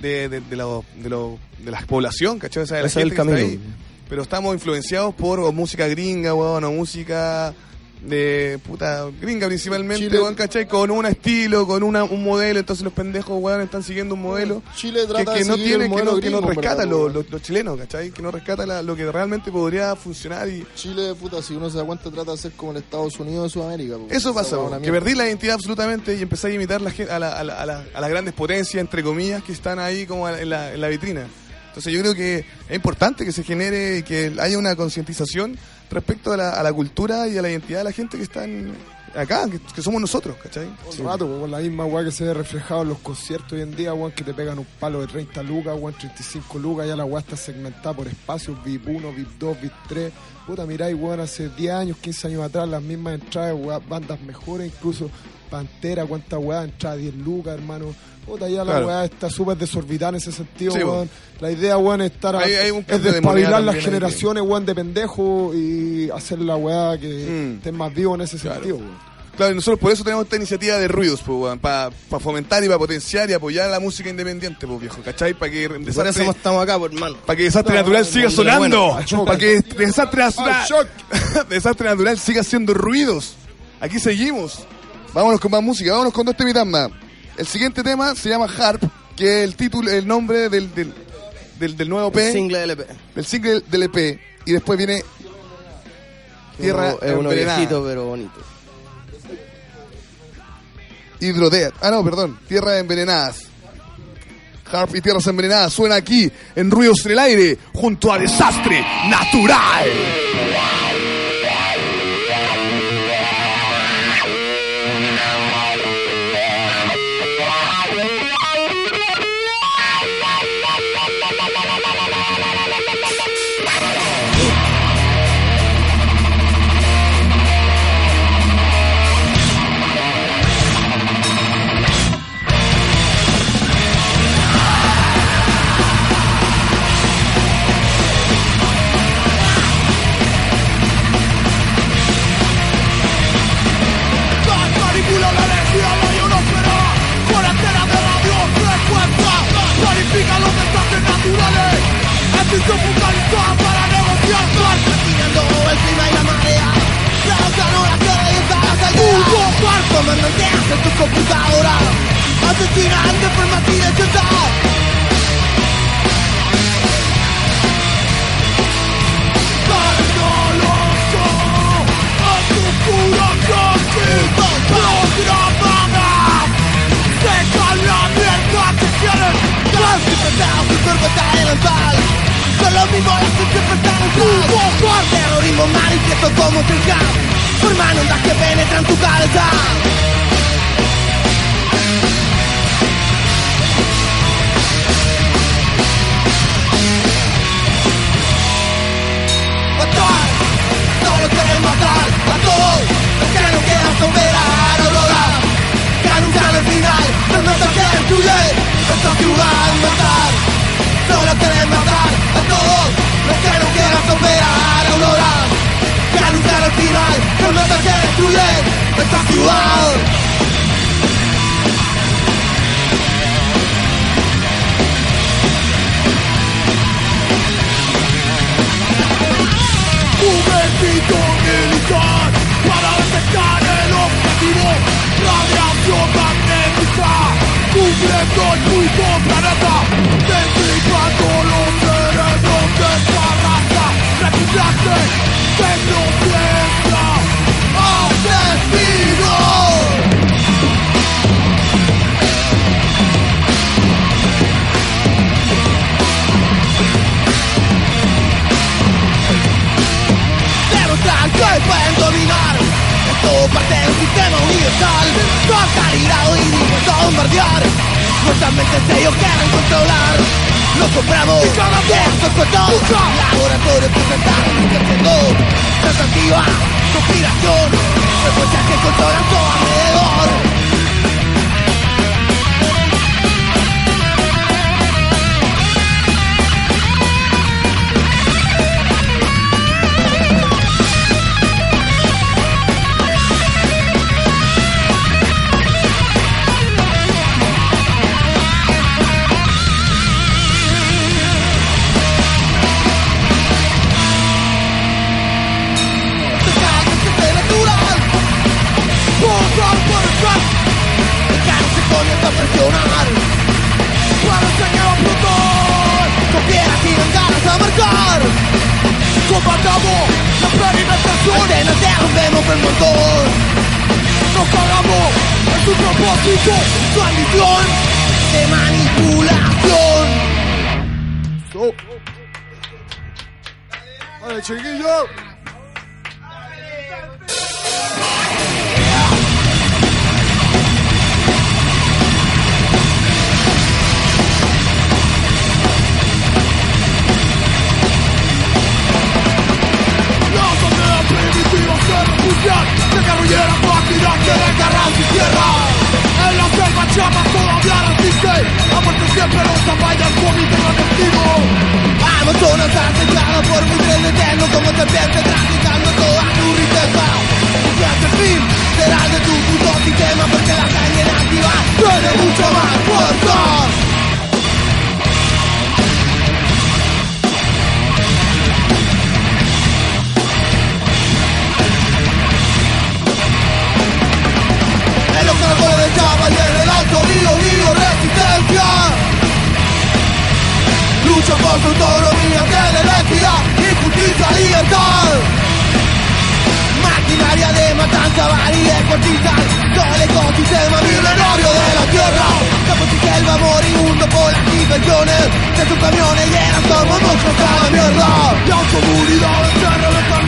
B: de, de, de, la, de, lo- de la población, ¿cachai? O sea, de la
E: es el
B: gente que está
E: camino.
B: ahí. Pero estamos influenciados por música gringa, weón, o música de puta gringa principalmente,
G: Chile-
B: weón, ¿cachai? Con un estilo, con una, un modelo, entonces los pendejos, weón, están siguiendo un modelo
G: Chile
B: que,
G: trata
B: que
G: de
B: no tiene, que no, que no rescata
G: ¿verdad,
B: los, chilenos, ¿cachai? Que no rescata la- lo que realmente podría funcionar y
G: Chile, puta, si uno se da cuenta, trata de ser como el Estados Unidos de Sudamérica.
B: eso pasa, que perdí la identidad absolutamente y empecé a imitar la a, la- a la- a la- a las grandes potencias, entre comillas, que están ahí como en la, en la vitrina. Entonces yo creo que es importante que se genere y que haya una concientización respecto a la, a la cultura y a la identidad de la gente que están acá, que, que somos nosotros, ¿cachai?
F: Todo el rato, pues, con la misma weá que se ve reflejado en los conciertos hoy en día, weón, que te pegan un palo de 30 lucas, weón, 35 lucas, ya la weá está segmentada por espacios, VIP 1, VIP 2, VIP 3. Puta, miráis, weón, hace 10 años, 15 años atrás, las mismas entradas, weá, bandas mejores, incluso Pantera, cuánta weá, entrada 10 lucas, hermano. Puta, ya la
B: Claro.
F: weá está súper desorbitada en ese sentido,
B: Sí,
F: weón. La idea, weón, es estar a-
B: Hay- hay un
F: es despabilar las generaciones, weón, de pendejos y hacer la weá que
B: Mm.
F: estén más vivos en ese
B: Claro.
F: sentido, weón.
B: Claro, y nosotros por eso tenemos esta iniciativa de ruidos, pues, para fomentar y para potenciar y apoyar la música independiente, pues, viejo, ¿cachai? Para que
E: Por eso
B: desastre,
E: estamos acá, por hermano.
B: para que desastre
F: No,
B: natural
F: no,
B: siga
F: no,
B: sonando,
F: bueno,
B: para que desastre natural, desastre natural siga haciendo ruidos. Aquí seguimos. Vámonos con más música, vámonos con dos temitas más. El siguiente tema se llama Harp, que es el título, el nombre del, del, del, del nuevo P,
E: Single LP.
B: del single del EP, y después viene Tierra
E: es uno viejito pero bonito.
B: Hydrodead. Ah, no, perdón. Tierras envenenadas. Harp y Tierras envenenadas suena aquí en Ruidos en el Aire junto a Desastre Natural.
C: Hace tu computadora. Asesina de forma silenciosa a tu Programadas Deja la mierda que y Son las que siempre están en plan Terrorismo manifiesto como el gas Forman ondas que penetran tu cabeza no quieran superar Aurora, que anuncian el final, los notas que destruyen esta ciudad matar, solo quieren matar a todos. Los que no quieran superar Aurora, que el final, los notas que destruyen puto planeta Destripando los cerebros de esta raza Repugnante, tecnociencia, asesino derrotar que pueden dominar Esto parte de un sistema universal Totalidad y dispuesto a bombardear Nuestras mentes ellos quieren controlar. Lo compramos. Y cada vez estos cuentos Laboratorios presentaron ejerciendo Sensativa, conspiración Frecuencias que controlan todo alrededor Comandamos la experimentación Antenas de rompemos el Nos cagamos en su propósito. Su ambición de manipulación.
F: Vale, chiquillo.
C: Amazonas acechado por un tren eterno Como serpiente traficando toda tu riqueza. Hasta el fin será de tu puto sistema Porque la caña inactiva tiene mucho más autonomía, teleología y justicia, libertad. Maquinaria de matanza, varía cortizal Todo el ecosistema milenario de la tierra. Campos y selva moribundo por las invenciones De sus camiones llegan como monstruos a la mierda La comunidad se reventan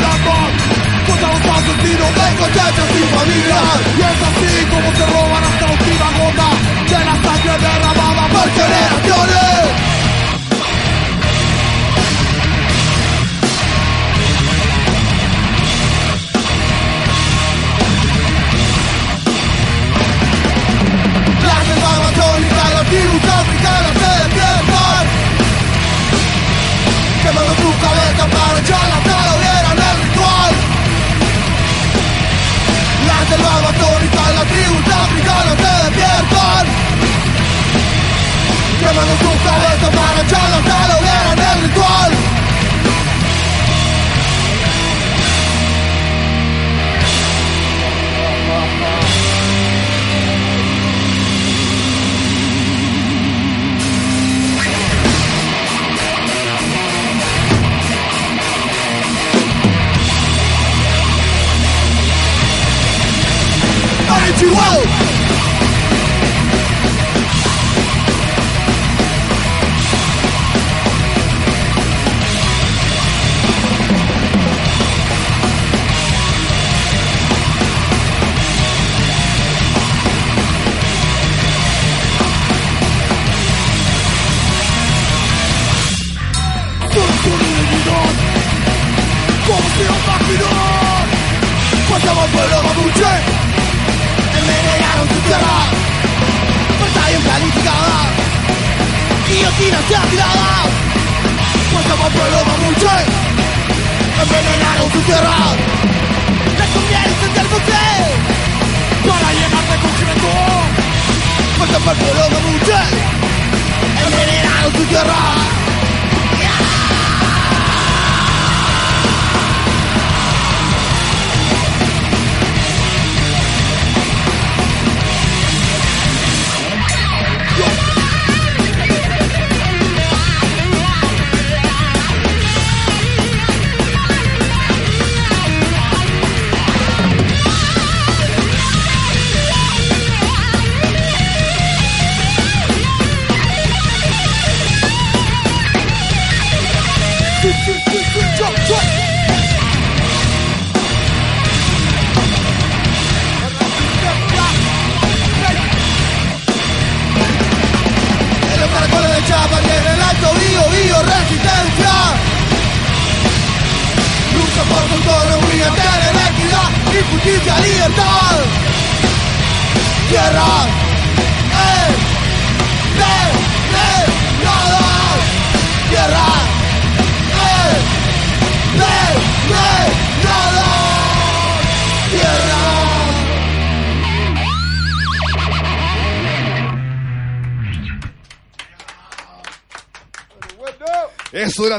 C: Contra los asesinos de cosechas y familias Y es así como se roban hasta última gota. De la sangre derramada por generaciones tribus africanas se despiertan Quemando tu cabeza para echarla la hoguera en el ritual Las selvas amazónicas, las tribus africanas se despiertan Quemando tu cabeza para echarla a la Chihuahua. Como si un maquinón Pasamos Guillotinas ya tiradas Pues como pueblo mapuche Envenenaron su tierra. Les conviene incendiar el bosque Para llenar de concreto Pues como el pueblo mapuche Envenenaron su tierra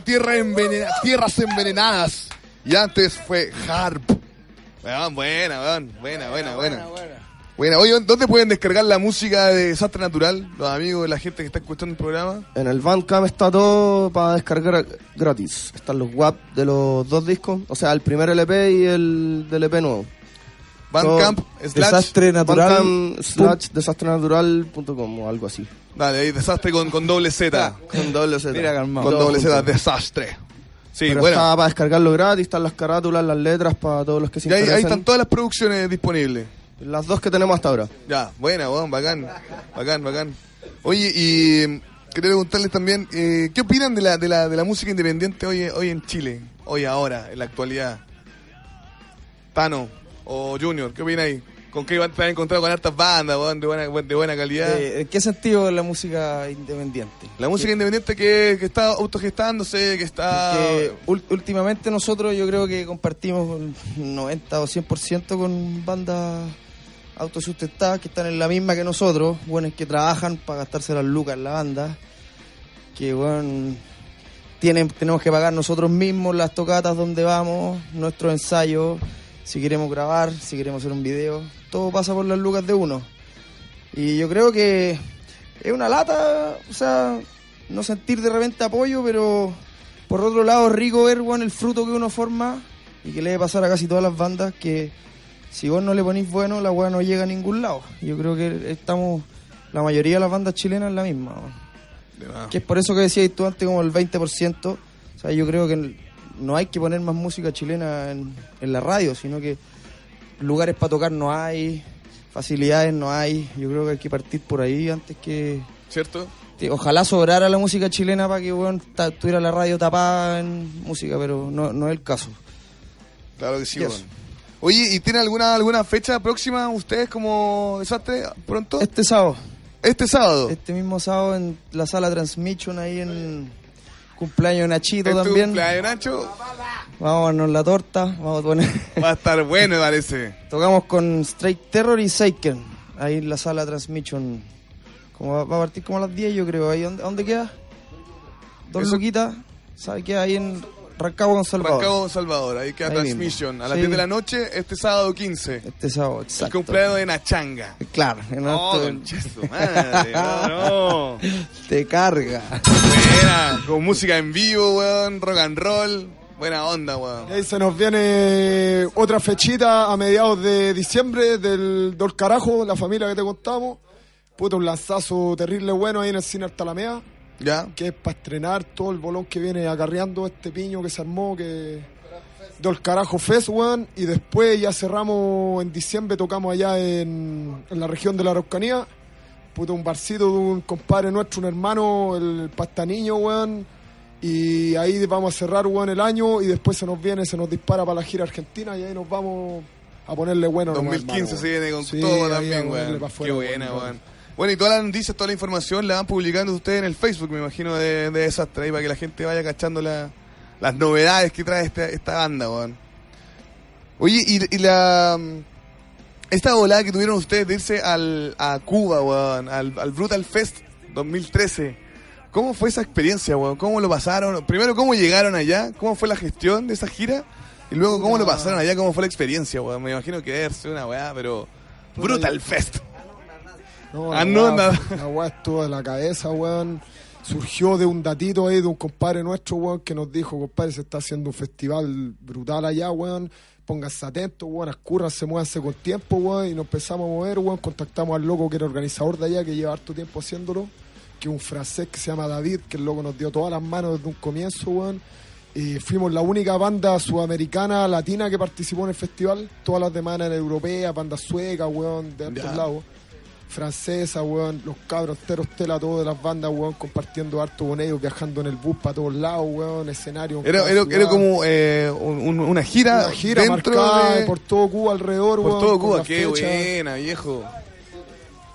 C: Tierra
B: envenena- tierras envenenadas. Y antes fue Harp. Weón, buena, weón. Buena, buena, buena. Buena. Oye, ¿dónde pueden descargar la música de Desastre Natural? Los amigos, la gente que está escuchando el programa.
E: En el Bandcamp está todo para descargar gratis. Están los WAP de los dos discos, o sea, el primer LP y el del LP nuevo.
B: Bandcamp, slash.
H: Desastre natural.
E: Bandcamp slash desastrenatural.com o algo así.
B: Dale, ahí, desastre con, con doble Z.
E: Con doble Z.
H: Mira, calmado.
B: Con doble Z, desastre. Sí,
E: Pero
B: bueno.
E: está para descargarlo gratis, están las carátulas, las letras para todos los que se
B: Y ahí, ahí están todas las producciones disponibles.
E: Las dos que tenemos hasta ahora.
B: Ya, buena, weón, bacán, bacán, bacán. Oye, y quería preguntarles también, eh, ¿qué opinan de la, de, la, de la música independiente hoy, hoy en Chile? Hoy, ahora, en la actualidad. Tano o Junior, ¿qué opinan ahí? ¿Con qué te has encontrado con hartas bandas, weón, de buena, de buena calidad?
H: Eh, ¿En qué sentido la música independiente?
B: la música independiente que, que está autogestándose, que está...
H: Porque últimamente nosotros yo creo que compartimos un 90 o 100% con bandas autosustentadas que están en la misma que nosotros, buenos que trabajan para gastarse las lucas en la banda, que bueno, tienen, tenemos que pagar nosotros mismos las tocatas donde vamos, nuestros ensayos, si queremos grabar, si queremos hacer un video, todo pasa por las lucas de uno. Y yo creo que es una lata, o sea, no sentir de repente apoyo, pero por otro lado rico ver weón, el fruto que uno forma y que le debe pasar a casi todas las bandas que si vos no le ponís bueno, la weá no llega a ningún lado. Yo creo que estamos, la mayoría de las bandas chilenas es la misma. Que es por eso que decías tú antes como el 20%. O sea, yo creo que no hay que poner más música chilena en, en la radio, sino que lugares para tocar no hay, facilidades no hay. Yo creo que hay que partir por ahí antes que...
B: ¿Cierto?
H: Ojalá sobrara la música chilena para que ta- tuviera la radio tapada en música, pero no, no es el caso.
B: Claro que sí,
H: Yes.
B: Oye, ¿y tiene alguna alguna fecha próxima ustedes como desastre pronto?
H: Este sábado,
B: Este sábado.
H: este mismo sábado en la sala Transmission, ahí en cumpleaños Nachito
B: ¿Es tu
H: también.
B: cumpleaños, Nacho?
H: Vamos a darnos la torta, vamos a poner...
B: Va a estar bueno, me parece.
H: Tocamos con Straight Terror y Seiken, ahí en la sala Transmission. Como va, va a partir como a las 10 yo creo. Ahí, ¿dónde, dónde queda? Dos
B: Eso-
H: luquitas. ¿Sabe qué? Ahí en Rancagua con Salvador.
B: Rancagua, Salvador. Ahí queda
H: Ahí
B: Transmission.
H: mismo.
B: A las
H: Sí.
B: 10 de la noche, este sábado 15.
H: Este sábado,
B: El
H: exacto.
B: cumpleaños de Nachanga.
H: Claro, en
B: concha su madre, no,
H: te carga.
B: Buena, con música en vivo, weón, rock and roll. Buena onda, weón.
F: Y ahí se nos viene otra fechita a mediados de diciembre del Dol Carajo, la familia que te contamos. Puta, un lanzazo terrible bueno ahí en el cine Artalamea,
B: ¿Ya?
F: que es para estrenar todo el bolón que viene acarreando este piño que se armó, que Dol Carajo Fest, weón. Y después ya cerramos en diciembre, tocamos allá en, en la región de la Araucanía. Puta, un barcito de un compadre nuestro, un hermano, el Pastaniño, weón. Y ahí vamos a cerrar, weón, el año y después se nos viene, se nos dispara para la gira argentina y ahí nos vamos a ponerle bueno. nomás,
B: 2015
F: hermano,
B: se viene con
F: Sí,
B: todo también, weón. Qué buena,
F: weón.
B: Bueno, y todas las noticias, toda la información la van publicando ustedes en el Facebook, me imagino, de, de Desastre, ahí para que la gente vaya cachando la- las novedades que trae esta, esta banda, weón. Oye, y, y la... mm, Esta volada que tuvieron ustedes de irse al, a Cuba, weón, al, al Brutal Fest 2013. ¿Cómo fue esa experiencia, weón? ¿Cómo lo pasaron? Primero, ¿cómo llegaron allá? ¿Cómo fue la gestión de esa gira? Y luego, ¿cómo lo pasaron allá? ¿Cómo fue la experiencia, weón? Me imagino que debe ser una weá, pero... Brutal Fest.
F: No,
B: Ah, no, nada.
F: La weá estuvo de la cabeza, weón. Surgió de un datito ahí de un compadre nuestro, weón, que nos dijo, compadre, se está haciendo un festival brutal allá, weón. Pónganse atentos, weón, escúrranse, muévanse con tiempo, weón. Y nos empezamos a mover, weón. Contactamos al loco que era organizador de allá, que lleva harto tiempo haciéndolo. Que es un francés que se llama David, que el loco nos dio todas las manos desde un comienzo, weón. Y fuimos la única banda sudamericana latina que participó en el festival. Todas las demás eran europeas, bandas suecas, weón, de
B: Ya.
F: lados francesa, weón, los cabros enteros tela, todos de las bandas, weón, compartiendo harto con ellos, viajando en el bus para todos lados, weón, escenario. en
B: Era, era, como eh, un- un- una gira,
F: una gira
B: dentro
F: marcada
B: de...
F: por todo Cuba alrededor,
B: por
F: weón,
B: todo
F: con
B: Cuba. Qué
F: fecha.
B: buena, viejo.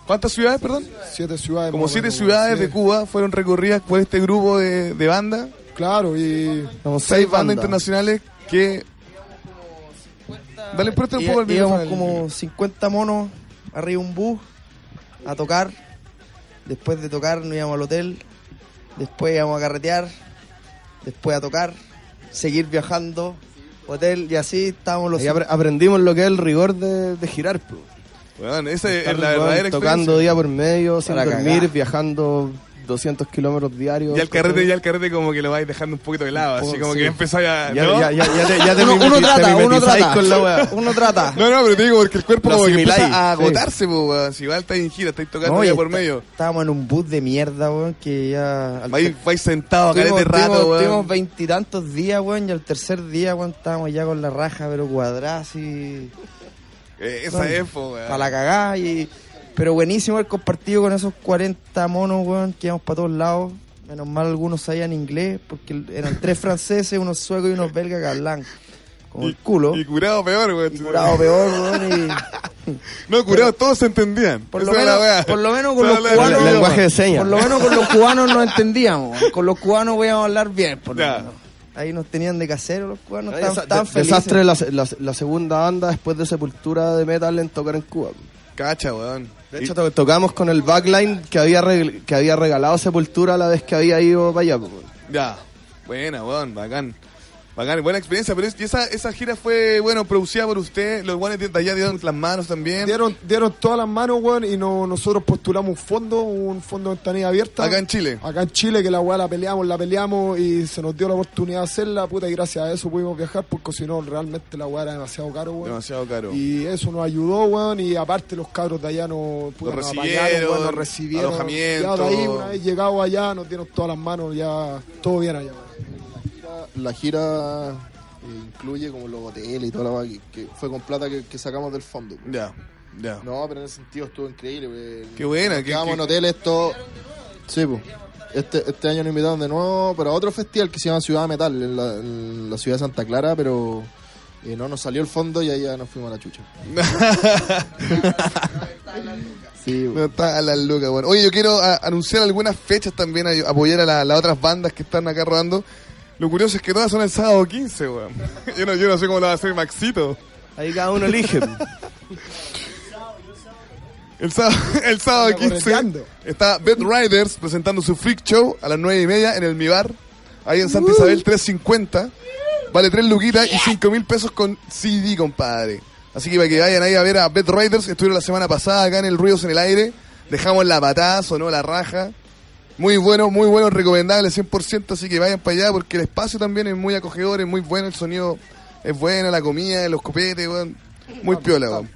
B: ¿Cuántas ciudades, perdón?
F: Siete ciudades.
B: Como siete
F: menos,
B: ciudades
F: weón,
B: de. Cuba fueron recorridas por este grupo de, de bandas.
F: Claro, y
E: Somos
B: Seis bandas
E: bandas.
B: internacionales que... Dale, préstale un poco el
H: Í- íbamos como 50 monos arriba de un bus a tocar. Después de tocar nos íbamos al hotel. Después íbamos a carretear. Después a tocar. Seguir viajando. Hotel y así estábamos los
E: apre- aprendimos lo que es el rigor de, de girar, pues.
B: Weón, esa es la verdadera
E: tocando día por medio, sin
H: Para
E: dormir,
H: cagar.
E: viajando 200 kilómetros diarios.
B: Ya el carrete, ya el carrete como que lo vais dejando un poquito de lado, así como
E: sí.
B: que empezáis a...
E: Ya,
B: ¿no?
E: ya, ya, ya te, ya te
H: uno, uno
E: te
H: trata, uno trata.
E: con la.
H: Uno trata.
B: No, no, pero te digo porque el cuerpo
E: Lo
B: como que empieza a
E: sí.
B: agotarse, pues, weón. Si igual estáis en gira, estáis tocando
H: No, y
B: día por medio.
H: Estábamos en un bus de mierda, weón, que ya... al
B: Vais, vais sentados carete rato, weón.
H: Tuvimos veintitantos días, weón, y al tercer día, weón, estábamos ya con la raja, pero cuadrada, así,
B: Eh, esa es, po, weón.
H: para la cagada. Y... Pero buenísimo haber compartido con esos 40 monos, weón, que íbamos para todos lados. Menos mal algunos sabían inglés, porque eran tres franceses, unos suecos y unos belgas que hablan con el culo.
B: Y curado peor, weón.
H: Y curado peor, weón, y...
B: No, curado todos se entendían.
H: Por lo, menos,
B: weá.
H: por lo menos con los cubanos...
E: El lenguaje de señas.
H: Por lo menos con los cubanos nos entendíamos. Con los cubanos podíamos hablar bien, por lo
B: Ya.
H: menos. Ahí nos tenían de casero los cubanos, tan
E: de-
H: felices.
E: desastre la, la, la segunda banda después de Sepultura de Metal en tocar en Cuba.
B: Cacha, weón.
E: De hecho, to- tocamos con el backline que había, que había regalado Sepultura la vez que había ido para allá. pues.
B: Ya. Buena, weón, bacán. Bacán, buena experiencia, pero es- y esa, esa gira fue, bueno, producida por usted, los guanes de allá dieron las manos también.
F: Dieron, dieron todas las manos, weón, y no, nosotros postulamos un fondo, un fondo de ventanilla abierta.
B: Acá en Chile.
F: Acá en Chile, que la weá la peleamos, la peleamos y se nos dio la oportunidad de hacerla, puta, y gracias a eso pudimos viajar, porque si no, realmente la weá era demasiado caro, weón.
B: Demasiado caro.
F: Y eso nos ayudó, weón, y aparte los cabros de allá nos, puta, nos
B: recibieron,
F: apañaron, weón, nos recibieron.
B: alojamiento.
F: Ya de ahí, una vez llegado allá, nos dieron todas las manos, ya todo bien allá, weón.
G: La gira eh, incluye como los hoteles y toda la que, que fue con plata que, que sacamos del fondo.
B: Ya, ya.
G: No, pero en ese sentido estuvo increíble. porque
B: Qué buena,
G: nos
B: qué-
G: Quedamos en hoteles, todo. Sí, pues. Este, este año nos invitaron de nuevo, pero a otro festival que se llama Ciudad Metal, en la, en la ciudad de Santa Clara, pero eh, no nos salió el fondo y ahí ya nos fuimos a la chucha. sí,
B: No está a la loca, bueno. Oye, yo quiero a- anunciar algunas fechas también, a- apoyar a la- las otras bandas que están acá rodando. Lo curioso es que todas son el sábado 15, weón. Yo no, yo no sé cómo lo va a hacer Maxito.
H: Ahí cada uno elige.
B: El sábado, el sábado
F: Anda
B: 15
F: correteando.
B: está Bed Riders presentando su Freak Show a las 9 y media en el Mi Bar, ahí en Santa Isabel 350. Vale 3 luquitas y 5 mil pesos con CD, compadre. Así que para que vayan ahí a ver a Bed Riders, estuvieron la semana pasada acá en el Ruidos en el Aire. Dejamos la patada, sonó la raja. Muy bueno, muy bueno, recomendable 100%, así que vayan para allá porque el espacio también es muy acogedor, es muy bueno, el sonido es bueno, la comida, los copetes, weón. Muy piola, weón.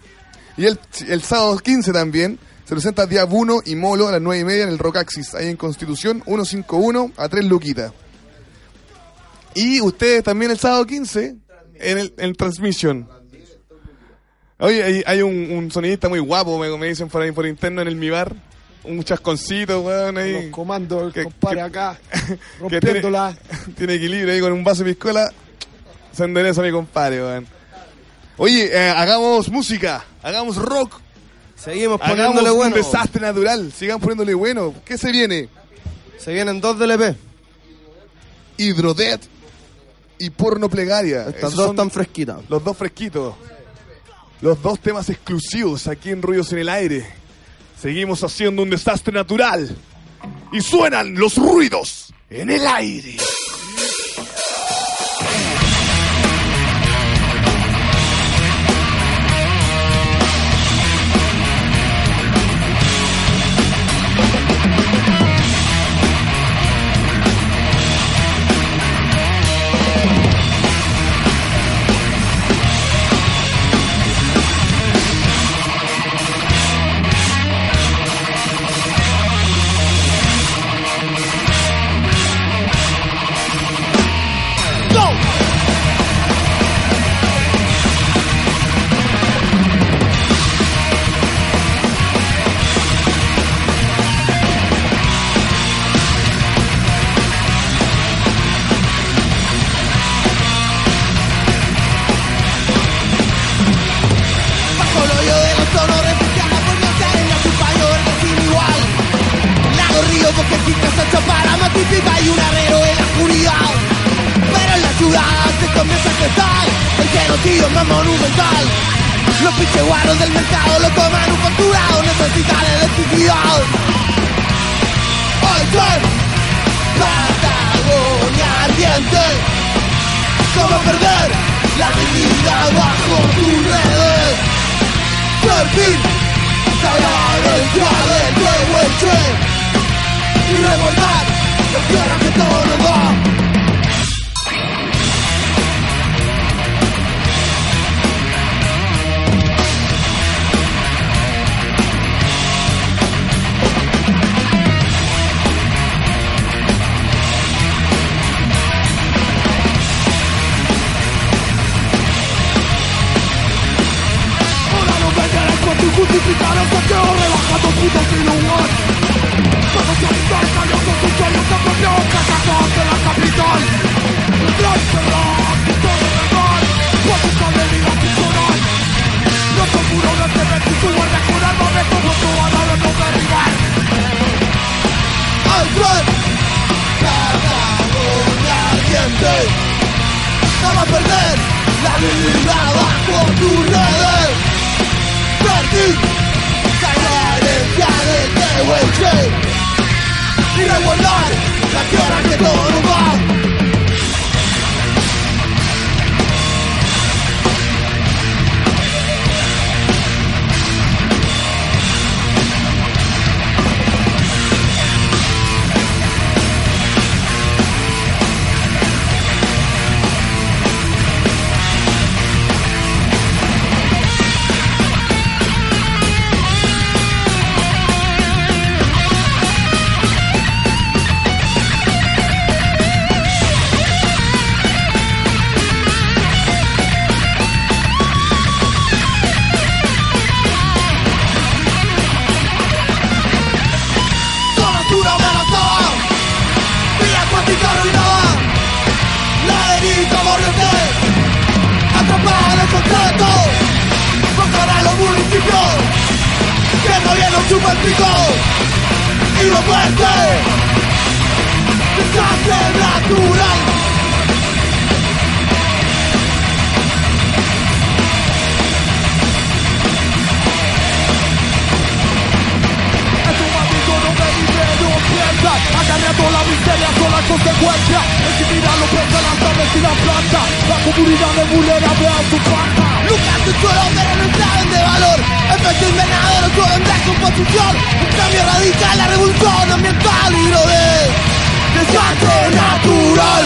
B: Y el, el sábado 15 también se presenta Diabuno y Molo a las 9 y media en el Rockaxis, ahí en Constitución 151 a 3 luquitas. Y ustedes también el sábado 15 en el en Transmission. Oye, hay, hay un, un sonidista muy guapo, me, me dicen por ahí por interno en el Mi Bar. Un chasconcito, weón, ahí.
F: Los comandos, el
B: que-
F: compadre
B: que-
F: acá,
B: tiene,
F: rompiéndola.
B: tiene equilibrio ahí con un vaso de piscola. Se endereza mi compadre, weón. Oye, eh, hagamos música, hagamos rock,
H: Seguimos
B: hagamos
H: poniéndole
B: un
H: bueno.
B: desastre natural, sigan poniéndole bueno. ¿Qué se viene?
H: Se vienen dos DLP.
B: Hidrodead y Porno Plegaria.
H: Estas
B: Esos
H: dos están fresquitas.
B: los dos fresquitos. Los dos temas exclusivos aquí en Ruidos en el Aire. Seguimos haciendo un desastre natural. Y suenan los ruidos en el aire.
C: ¿Cómo perder la dignidad bajo tus redes? Por fin, callar el clave del el tren y la tierra que todo nos da. Perder la vida bajo tus redes. Día del Tehuelche y reguardar la tierra que todo nos va. Chupa el pico. Y lo muerte. Desastre natural. Miseria son las consecuencias Exhibir a los aves y la planta. La comunidad de vulnerable a su falta Lucas y suelo, pero no saben de valor. Efecto invernadero, todo en descomposición Un cambio radical, la revolución ambiental Y lo de desastre natural.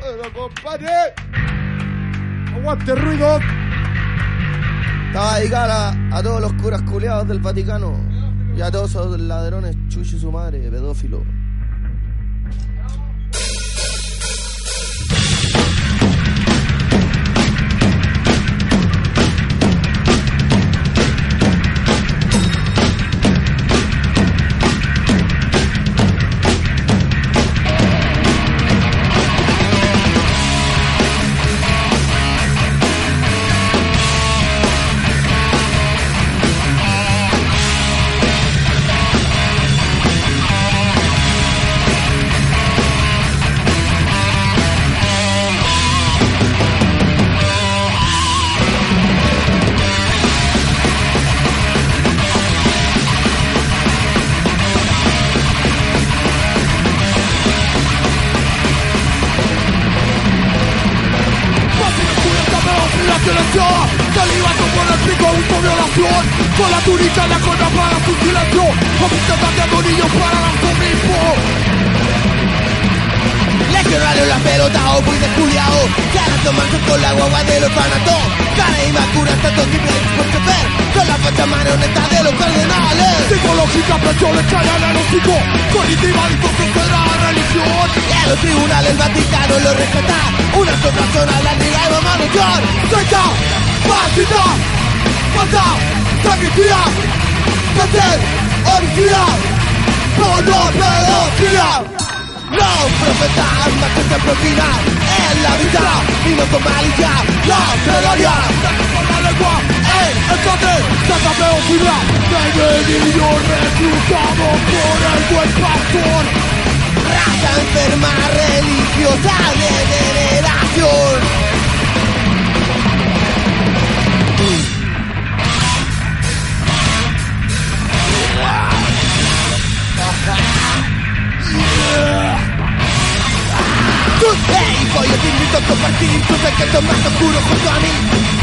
F: Pero compadre. Aguante ruido.
E: Estaba dedicada a, todos los curas culeados del Vaticano y a todos esos ladrones, chucho y su madre, pedófilo.
C: Le cae al hocico Cognitiva distorsión de la religión. Y los tribunales el Vaticano lo respeta. Una sobración a la liga de mamá John. Seca, fascista, mata, sacristía Placer, homicida Pornopedofilia los profetas más que se propinan en la vida y no con malicia la ceremonia con la lengua en el pedofilia de niños reclutados por el buen pastor. Raza enferma religiosa de veneración. Hey, voy te invito a compartir tu secreto más oscuro junto a mí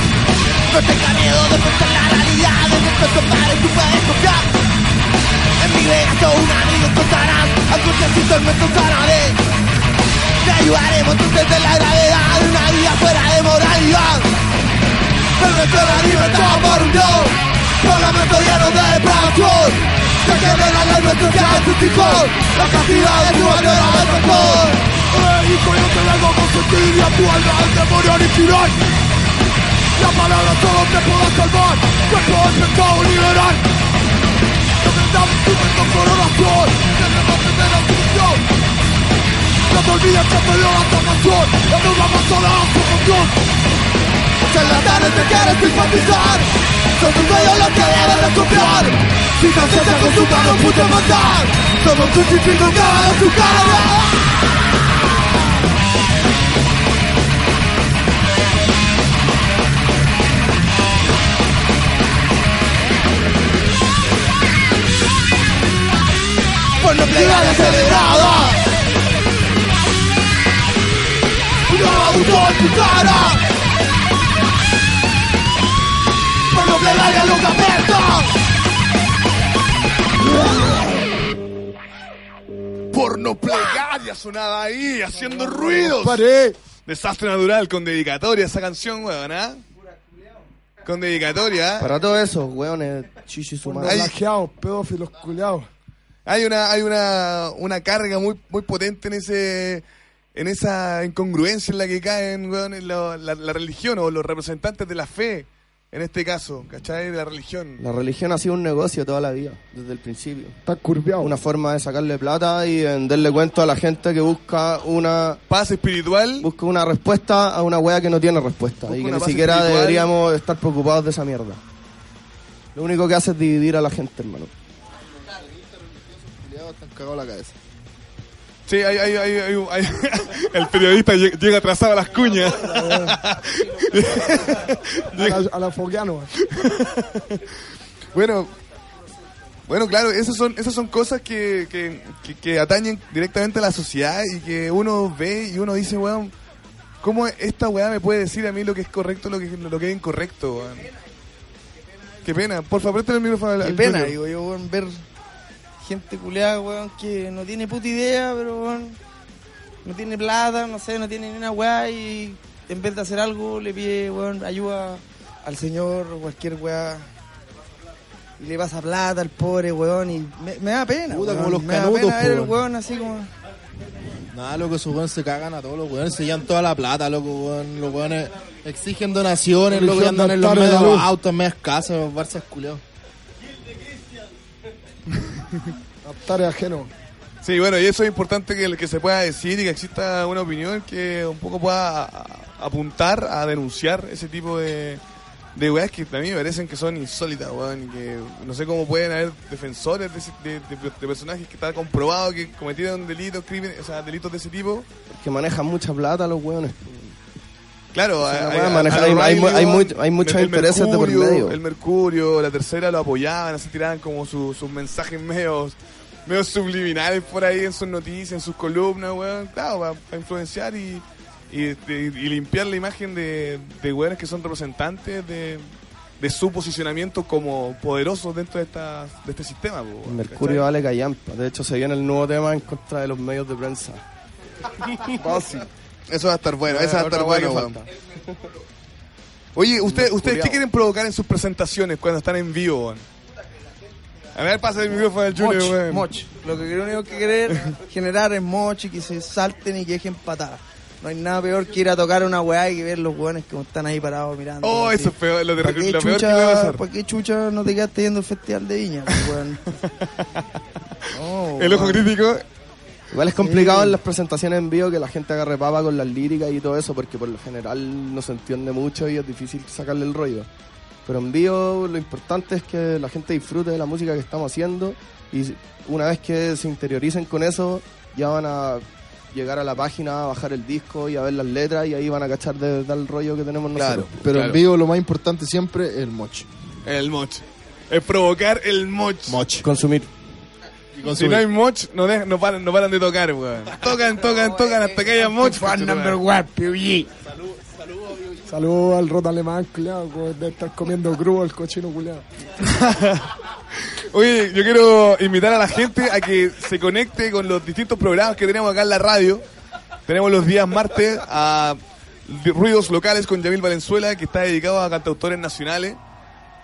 C: No tenga miedo de enfrentar la realidad De nuestros compadres tú puedes confiar En mi legado un amigo contarás Algún día tormentos árabes Te ayudaremos desde la gravedad De una vida fuera de moralidad El resto de la libertad por un Dios Parlamento lleno de depravación Que generan la nuestra de tus hijos La castidad de tu del mejor Eh, hijo, yo te vengo a consentir y a tu alma el demonio original. La palabra solo te podrá salvar Cuerpo del pecado liberar No brindamos tu mente con oración Debemos tener autorización No te olvides que te dio la salvación La nueva persona a su función Se la tarde te quieres simpatizar Son tus medios los que deben de confiar Si tan cerca con su mano pude matar Somos crucificados en su cara no plegaria celebrada. No auto en tu cara. Por no abierta.
B: Porno plegaria sonaba ahí, haciendo ruidos.
F: Compadre.
B: Desastre natural con dedicatoria esa canción, weón, ¿ah? Con dedicatoria. ¿ah?
E: Para todos esos, weones, chichi y su madre.
B: Ay.
F: Plagiados, pedófilos culiados.
B: Hay una, hay una, una carga muy, muy potente en ese, en esa incongruencia en la que caen, weón, en lo- la, la religión o los representantes de la fe en este caso, ¿cachai? De la religión.
E: La religión ha sido un negocio toda la vida, desde el principio.
F: Está curviado.
E: Una forma de sacarle plata y venderle cuento a la gente que busca una
B: Paz espiritual.
E: busca una respuesta a una wea que no tiene respuesta
B: Busca
E: y que ni siquiera
B: espiritual.
E: deberíamos estar preocupados de esa mierda. Lo único que hace es dividir a la gente, hermano.
G: Están cagados la cabeza.
B: Sí, hay, hay, hay, hay- hay- el periodista llega, atrasado a las cuñas.
F: A la, Fogueano.
B: Bueno, bueno, claro, esas son, esas son cosas que, que, que- que atañen directamente a la sociedad y que uno ve y uno dice, weón, ¿cómo esta weá me puede decir a mí lo que es correcto lo que, lo que es incorrecto, weón? Qué pena, por favor, préstale el micrófono
H: Qué pena, digo yo, weón, ver gente culeada, weón, que no tiene puta idea, pero, weón, no tiene plata, no sé, no tiene ni una weá y en vez de hacer algo le pide, weón, ayuda al señor o cualquier weá. Y le pasa plata al pobre weón y me, me da pena,
G: Puta,
H: weón,
G: como los
H: me da pena ver el
G: weón.
H: así como...
G: Nada, loco, esos weones se cagan a todos los weones, se llevan toda la plata, loco, weón. Los weones exigen donaciones, loco, y andan en los
F: de
G: medios autos, en medias casas, los Barça
F: Altares ajeno.
B: Sí, bueno, y eso es importante que, que se pueda decir y que exista una opinión que un poco pueda apuntar a denunciar ese tipo de, de weas que a mí me parecen que son insólitas, weón, y que no sé cómo pueden haber defensores de, ese- de- de- de personajes que está comprobado que cometieron delitos, crímenes, o sea, delitos de ese tipo.
E: Que manejan mucha plata los weones.
B: Claro, hay, hay-
E: hay- hay mu-
B: O'Reilly,
E: hay muchos intereses de por medio.
B: El Mercurio, la tercera lo apoyaban, así tiraban como su- sus mensajes medios, medios subliminales por ahí en sus noticias, en sus columnas, weón. Claro, para, influenciar y, y, y- y limpiar la imagen de, de weones que son representantes de, de su posicionamiento como poderosos dentro de, esta, de este sistema. po,
E: Mercurio vale callampa. De hecho, se viene el nuevo tema en contra de los medios de prensa.
B: ¿cachai? Eso va a estar bueno, eso va a estar bueno, weón. Oye, usted, ¿ustedes qué quieren provocar en sus presentaciones cuando están en vivo? weón? A ver, pasa el micrófono al Junior,
H: Moch,
B: weón.
H: moch. Lo que lo único que querer generar es moch y que se salten y que dejen patadas. No hay nada peor que ir a tocar una weá y que ver los weones que están ahí parados mirando.
B: Oh,
H: así.
B: eso es peor, lo, de-
H: ¿Para qué,
B: lo peor que
H: chucha,
B: pasar.
H: ¿Para qué chucha no te quedaste yendo al festival de viña? weón? No,
B: El ojo crítico.
E: Igual es complicado
H: Sí.
E: en las presentaciones en vivo que la gente agarre papa con las líricas y todo eso, porque por lo general no se entiende mucho y es difícil sacarle el rollo. Pero en vivo lo importante es que la gente disfrute de la música que estamos haciendo y una vez que se interioricen con eso, ya van a llegar a la página, a bajar el disco y a ver las letras y ahí van a cachar de verdad el rollo que tenemos
B: Claro.
E: nosotros.
G: Pero
B: Claro.
G: en vivo lo más importante siempre es el moch.
B: El moch. Es provocar el moch.
G: Moch.
E: Consumir.
G: Y
B: Si no hay moch, no, de- no, paran, no paran de tocar, weón. Tocan, tocan, tocan hasta que haya moch.
H: Fan number one, PUG.
F: Saludos al rota alemán, culiado. De estar comiendo crudo el cochino, culiado.
B: Oye, yo quiero invitar a la gente a que se conecte con los distintos programas que tenemos acá en la radio. Tenemos los días martes a Ruidos Locales con Yamil Valenzuela, que está dedicado a cantautores nacionales.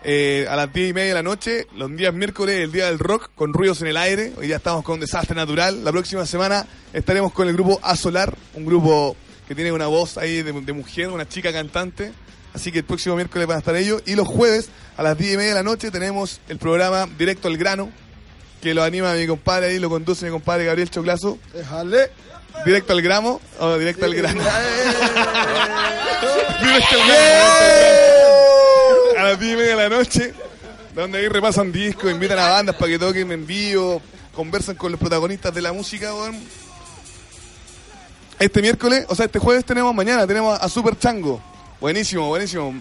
B: Eh, a las 10 y media de la noche, los días miércoles, el día del rock, con ruidos en el aire. Hoy ya estamos con Desastre Natural. La próxima semana estaremos con el grupo Asolar, un grupo que tiene una voz ahí de, de mujer, una chica cantante. Así que el próximo miércoles van a estar ellos. Y los jueves, a las 10 y media de la noche, tenemos el programa Directo al Grano, que lo anima mi compadre ahí, lo conduce mi compadre Gabriel Choclazo.
F: Déjale.
B: Directo al gramo, o directo al grano. directo al grano. Las 10 y media de la noche, donde ahí repasan discos, invitan a bandas para que toquen en vivo, conversan con los protagonistas de la música, weón. Este miércoles, o sea, este jueves tenemos mañana, tenemos a Super Chango. Buenísimo, buenísimo.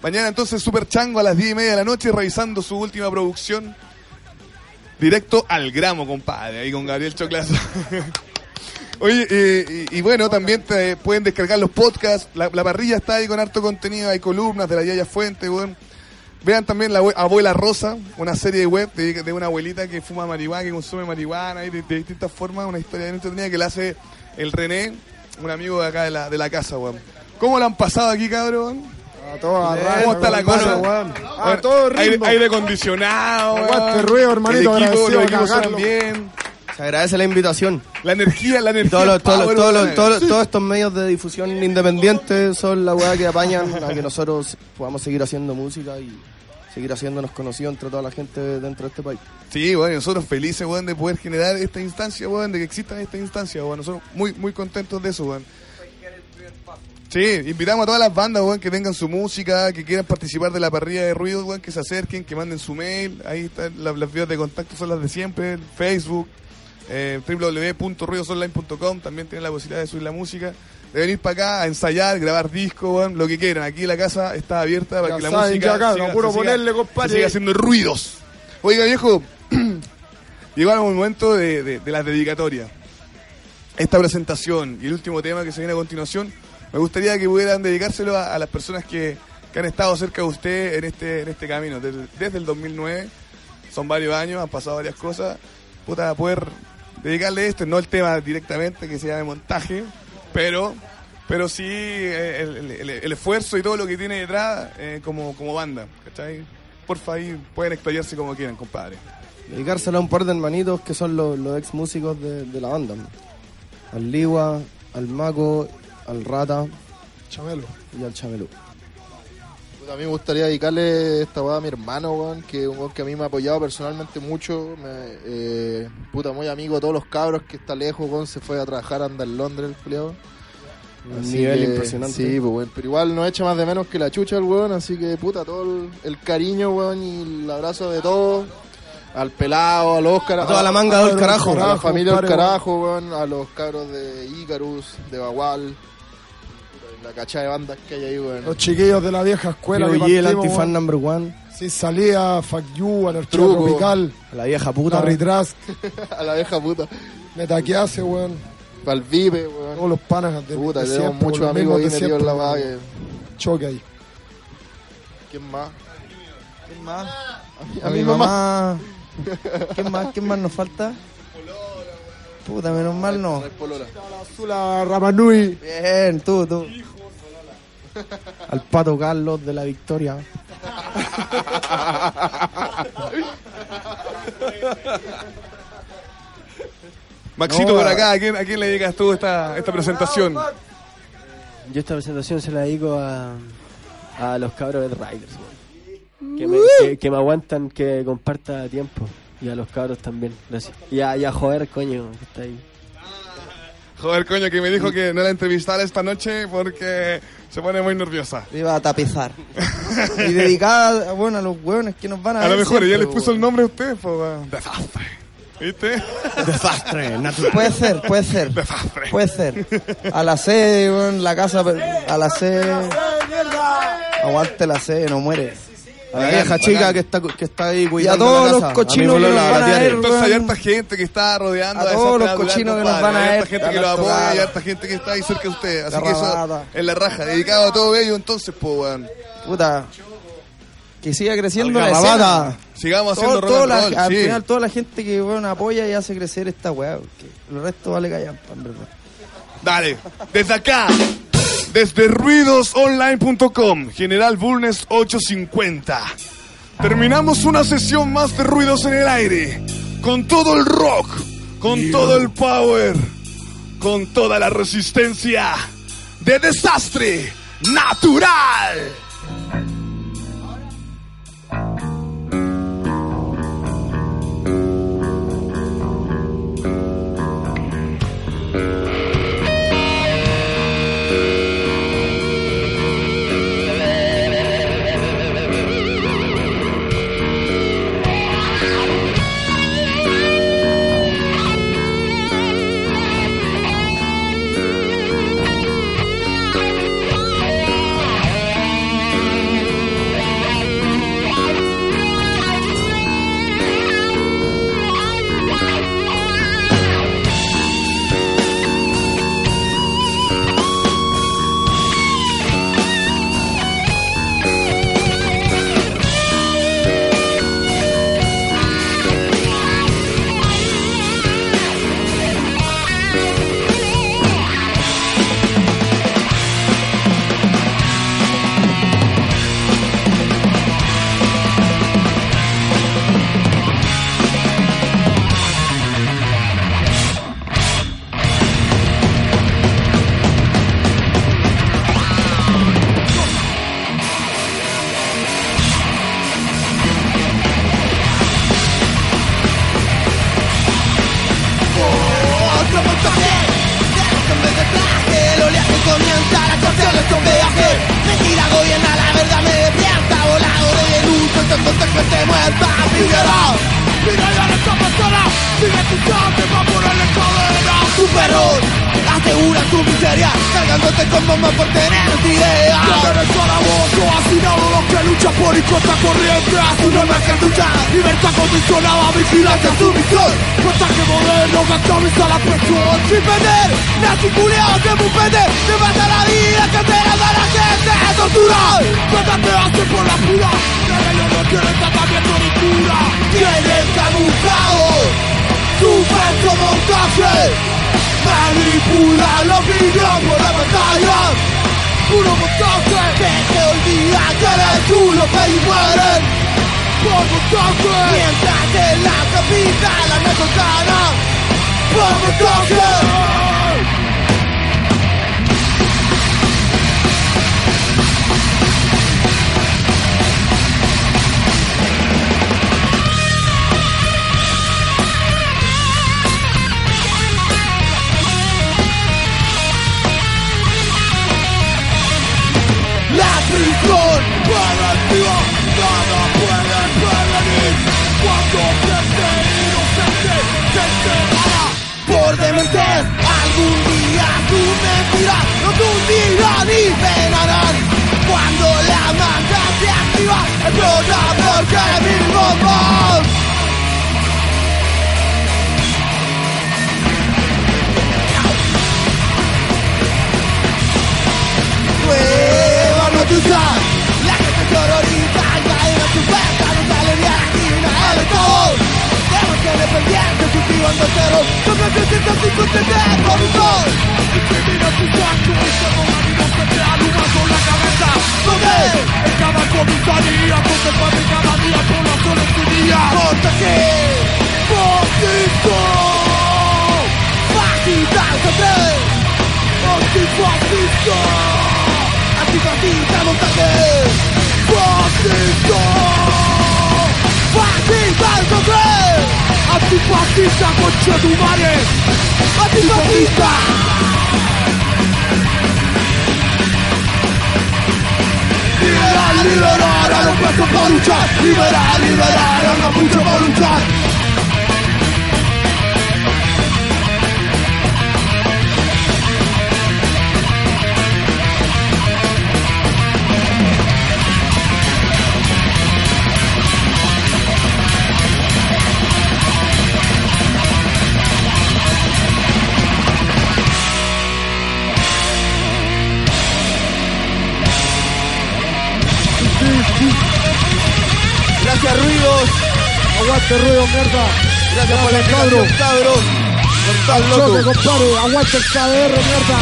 B: Mañana entonces Super Chango a las 10 y media de la noche revisando su última producción. Directo al gramo, compadre, ahí con Gabriel Choclazo. Oye, eh, y, y bueno, también te pueden descargar los podcasts. La, la parrilla está ahí con harto contenido. Hay columnas de la Yaya Fuente, weón. Vean también la abue- Abuela Rosa, una serie web de, de una abuelita que fuma marihuana, que consume marihuana y de, de distintas formas. Una historia bien entretenida que la hace el René, un amigo de acá de la, de la casa, weón. ¿Cómo lo han pasado aquí, cabrón?
F: A toda raja,
B: ¿Cómo está la cosa?
F: weón. A
B: Bueno,
F: todo
B: aire,
F: ritmo.
B: aire acondicionado, weón.
F: ruido, hermanito,
B: El equipo, los
F: de
B: bien.
E: Se agradece la invitación.
B: La energía, la energía.
E: Todos los- todos los- todos los-
B: weón.
E: todos estos medios de difusión independientes son la weá que apañan a que nosotros podamos seguir haciendo música y seguir haciéndonos conocidos entre toda la gente dentro de este país.
B: Sí, bueno, y nosotros felices, weón, de poder generar esta instancia, weón, de que exista esta instancia, weón. Nosotros muy, muy contentos de eso, weón. Sí, invitamos a todas las bandas, weón, que tengan su música, que quieran participar de la parrilla de ruido, weón, que se acerquen, que manden su mail. Ahí están las, las vías de contacto, son las de siempre. Facebook, eh, www.ruidosonline.com. También tienen la posibilidad de subir la música. De venir para acá a ensayar, grabar disco, lo que quieran. Aquí la casa está abierta para
F: Ya
B: que la
F: saben
B: música
F: acá,
B: siga-
F: no puro
B: se siga-
F: ponerle,
B: se
F: compadre.
B: siga haciendo ruidos. Oiga, viejo, llegó el momento de, de, de las dedicatorias. Esta presentación y el último tema que se viene a continuación, me gustaría que pudieran dedicárselo a, a las personas que, que han estado cerca de usted en este, en este camino, desde, desde el 2009. Son varios años, han pasado varias cosas. Puta, poder dedicarle este, no el tema directamente que se llame montaje, pero pero sí eh, el, el- el esfuerzo y todo lo que tiene detrás eh, como, como banda. ¿cachai? Porfa, ahí pueden explayarse como quieran, compadre.
E: Dedicárselo a un par de hermanitos que son los, los ex músicos de, de la banda. ¿no? Al Ligua, al Maco, al Rata
F: Chamelo.
E: y al Chamelú.
G: A mí me gustaría dedicarle esta weá a mi hermano, weón, que es un weón que a mí me ha apoyado personalmente mucho. Me- eh, puta, muy amigo de todos los cabros que está lejos, weón, se fue a trabajar, anda en Londres el.
E: Un
G: Así
E: nivel
G: que,
E: impresionante.
G: Sí, pues, weón, pero igual no echa más de menos que la chucha el weón, así que puta, todo el, el cariño, weón, y el abrazo de todos. Al pelado, al Oscar,
E: A toda la manga del carajo.
G: a la
F: Carajo,
G: familia del carajo, weón, a los cabros de Icarus, de Bagual, la cachada de bandas que hay ahí, weón.
F: Los chiquillos de la vieja escuela
E: G, el antifan number one.
F: Sin salida, Fuck You, Anarquía
G: Truco.
F: Tropical,
E: A la vieja puta.
F: Larry Trask,
G: a la vieja puta.
F: Metaquiase, weón.
G: Palvive, weón.
F: Todos los panas de,
G: Puta,
F: de
G: tenemos
F: siempre,
G: muchos amigos ahí metidos en la vaga.
F: Choque ahí.
G: ¿Quién más?
H: ¿Quién más?
G: A mi mamá.
H: ¿Quién más? ¿Quién más nos falta? Puta, menos mal no.
F: Azula Ramanui.
H: Bien, tú, tú.
E: Al Pato Carlos de la Victoria.
B: Maxito,
H: No,
B: por
H: a-
B: acá, ¿a quién, a quién le dedicas tú esta, esta presentación?
I: Yo esta presentación se la dedico a, a los cabros de Riders, que, me, que, que me aguantan que comparta tiempo. Y a los cabros también, gracias. Y a, y a joder, coño, que está ahí.
B: Joder, coño, que me dijo que no la entrevistara esta noche porque se pone muy nerviosa.
H: Iba a tapizar. y dedicada, bueno, a los hueones que nos van a
B: A
H: ver.
B: lo mejor ella
H: siempre,
B: le puso el nombre a usted, pues. Desastre. ¿Viste?
E: Desastre, natural.
H: Puede ser, puede ser.
B: Desastre.
H: Puede ser. A la C, weón, la casa, a la C. Aguante la C, no muere.
E: A la vieja chica que está, que está ahí
H: Y a
E: cuidando
H: todos
E: la
H: los cochinos
E: A
H: que nos van a ver,
B: Entonces hay harta gente que está rodeando
H: A
B: esa
H: todos los cochinos que nos van a
B: Hay
H: ver,
B: harta gente que lo
H: a
B: apoya y harta gente que está ahí cerca de usted. Así que eso en la raja. Dedicado a todo ello, entonces, pues, weón.
H: Puta. Que siga creciendo la escena.
B: Sigamos haciendo
H: Todo-
B: rock
H: toda
B: and
H: la-
B: roll,
H: al final toda la gente que bueno, apoya y hace crecer esta weá. porque El resto vale callampa, en verdad.
B: Dale, desde acá, desde ruidosonline.com, General Bulnes 850. Terminamos una sesión más de ruidos en el aire, con todo el rock, con todo el power, con toda la resistencia de desastre natural.
C: Explota porque mil bombas Nueva noticia La gente se horroriza Caen a su puerta No sale ni a la esquina El Estado Tenemos que dependientes Cultivando cero. Sobre 305 de corrupción Discrimina tus actos Y se te aluman con la cabeza ¿Dónde? En cada comisaría cada día. ¡Fascista! ¡Fascista! ¡Fascista! Antifascista Fascista Fascista Antifascista tu madre Antifascista Liberar, liberar a los presos para luchar Liberar, liberar a Gracias Ruidos
F: Aguante ruido, mierda.
C: Gracias por la
F: cabro. Choque,
C: loco
F: compadre. Aguante el KDR, mierda.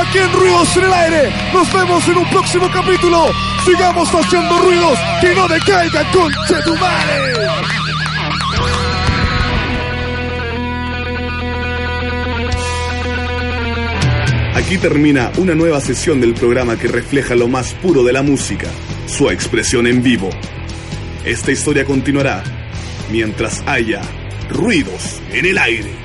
B: Aquí en Ruidos en el Aire. Nos vemos en un próximo capítulo. Sigamos haciendo ruidos que no decaigan, conche tu madre.
A: Aquí termina una nueva sesión del programa que refleja lo más puro de la música, su expresión en vivo. Esta historia continuará mientras haya ruidos en el aire.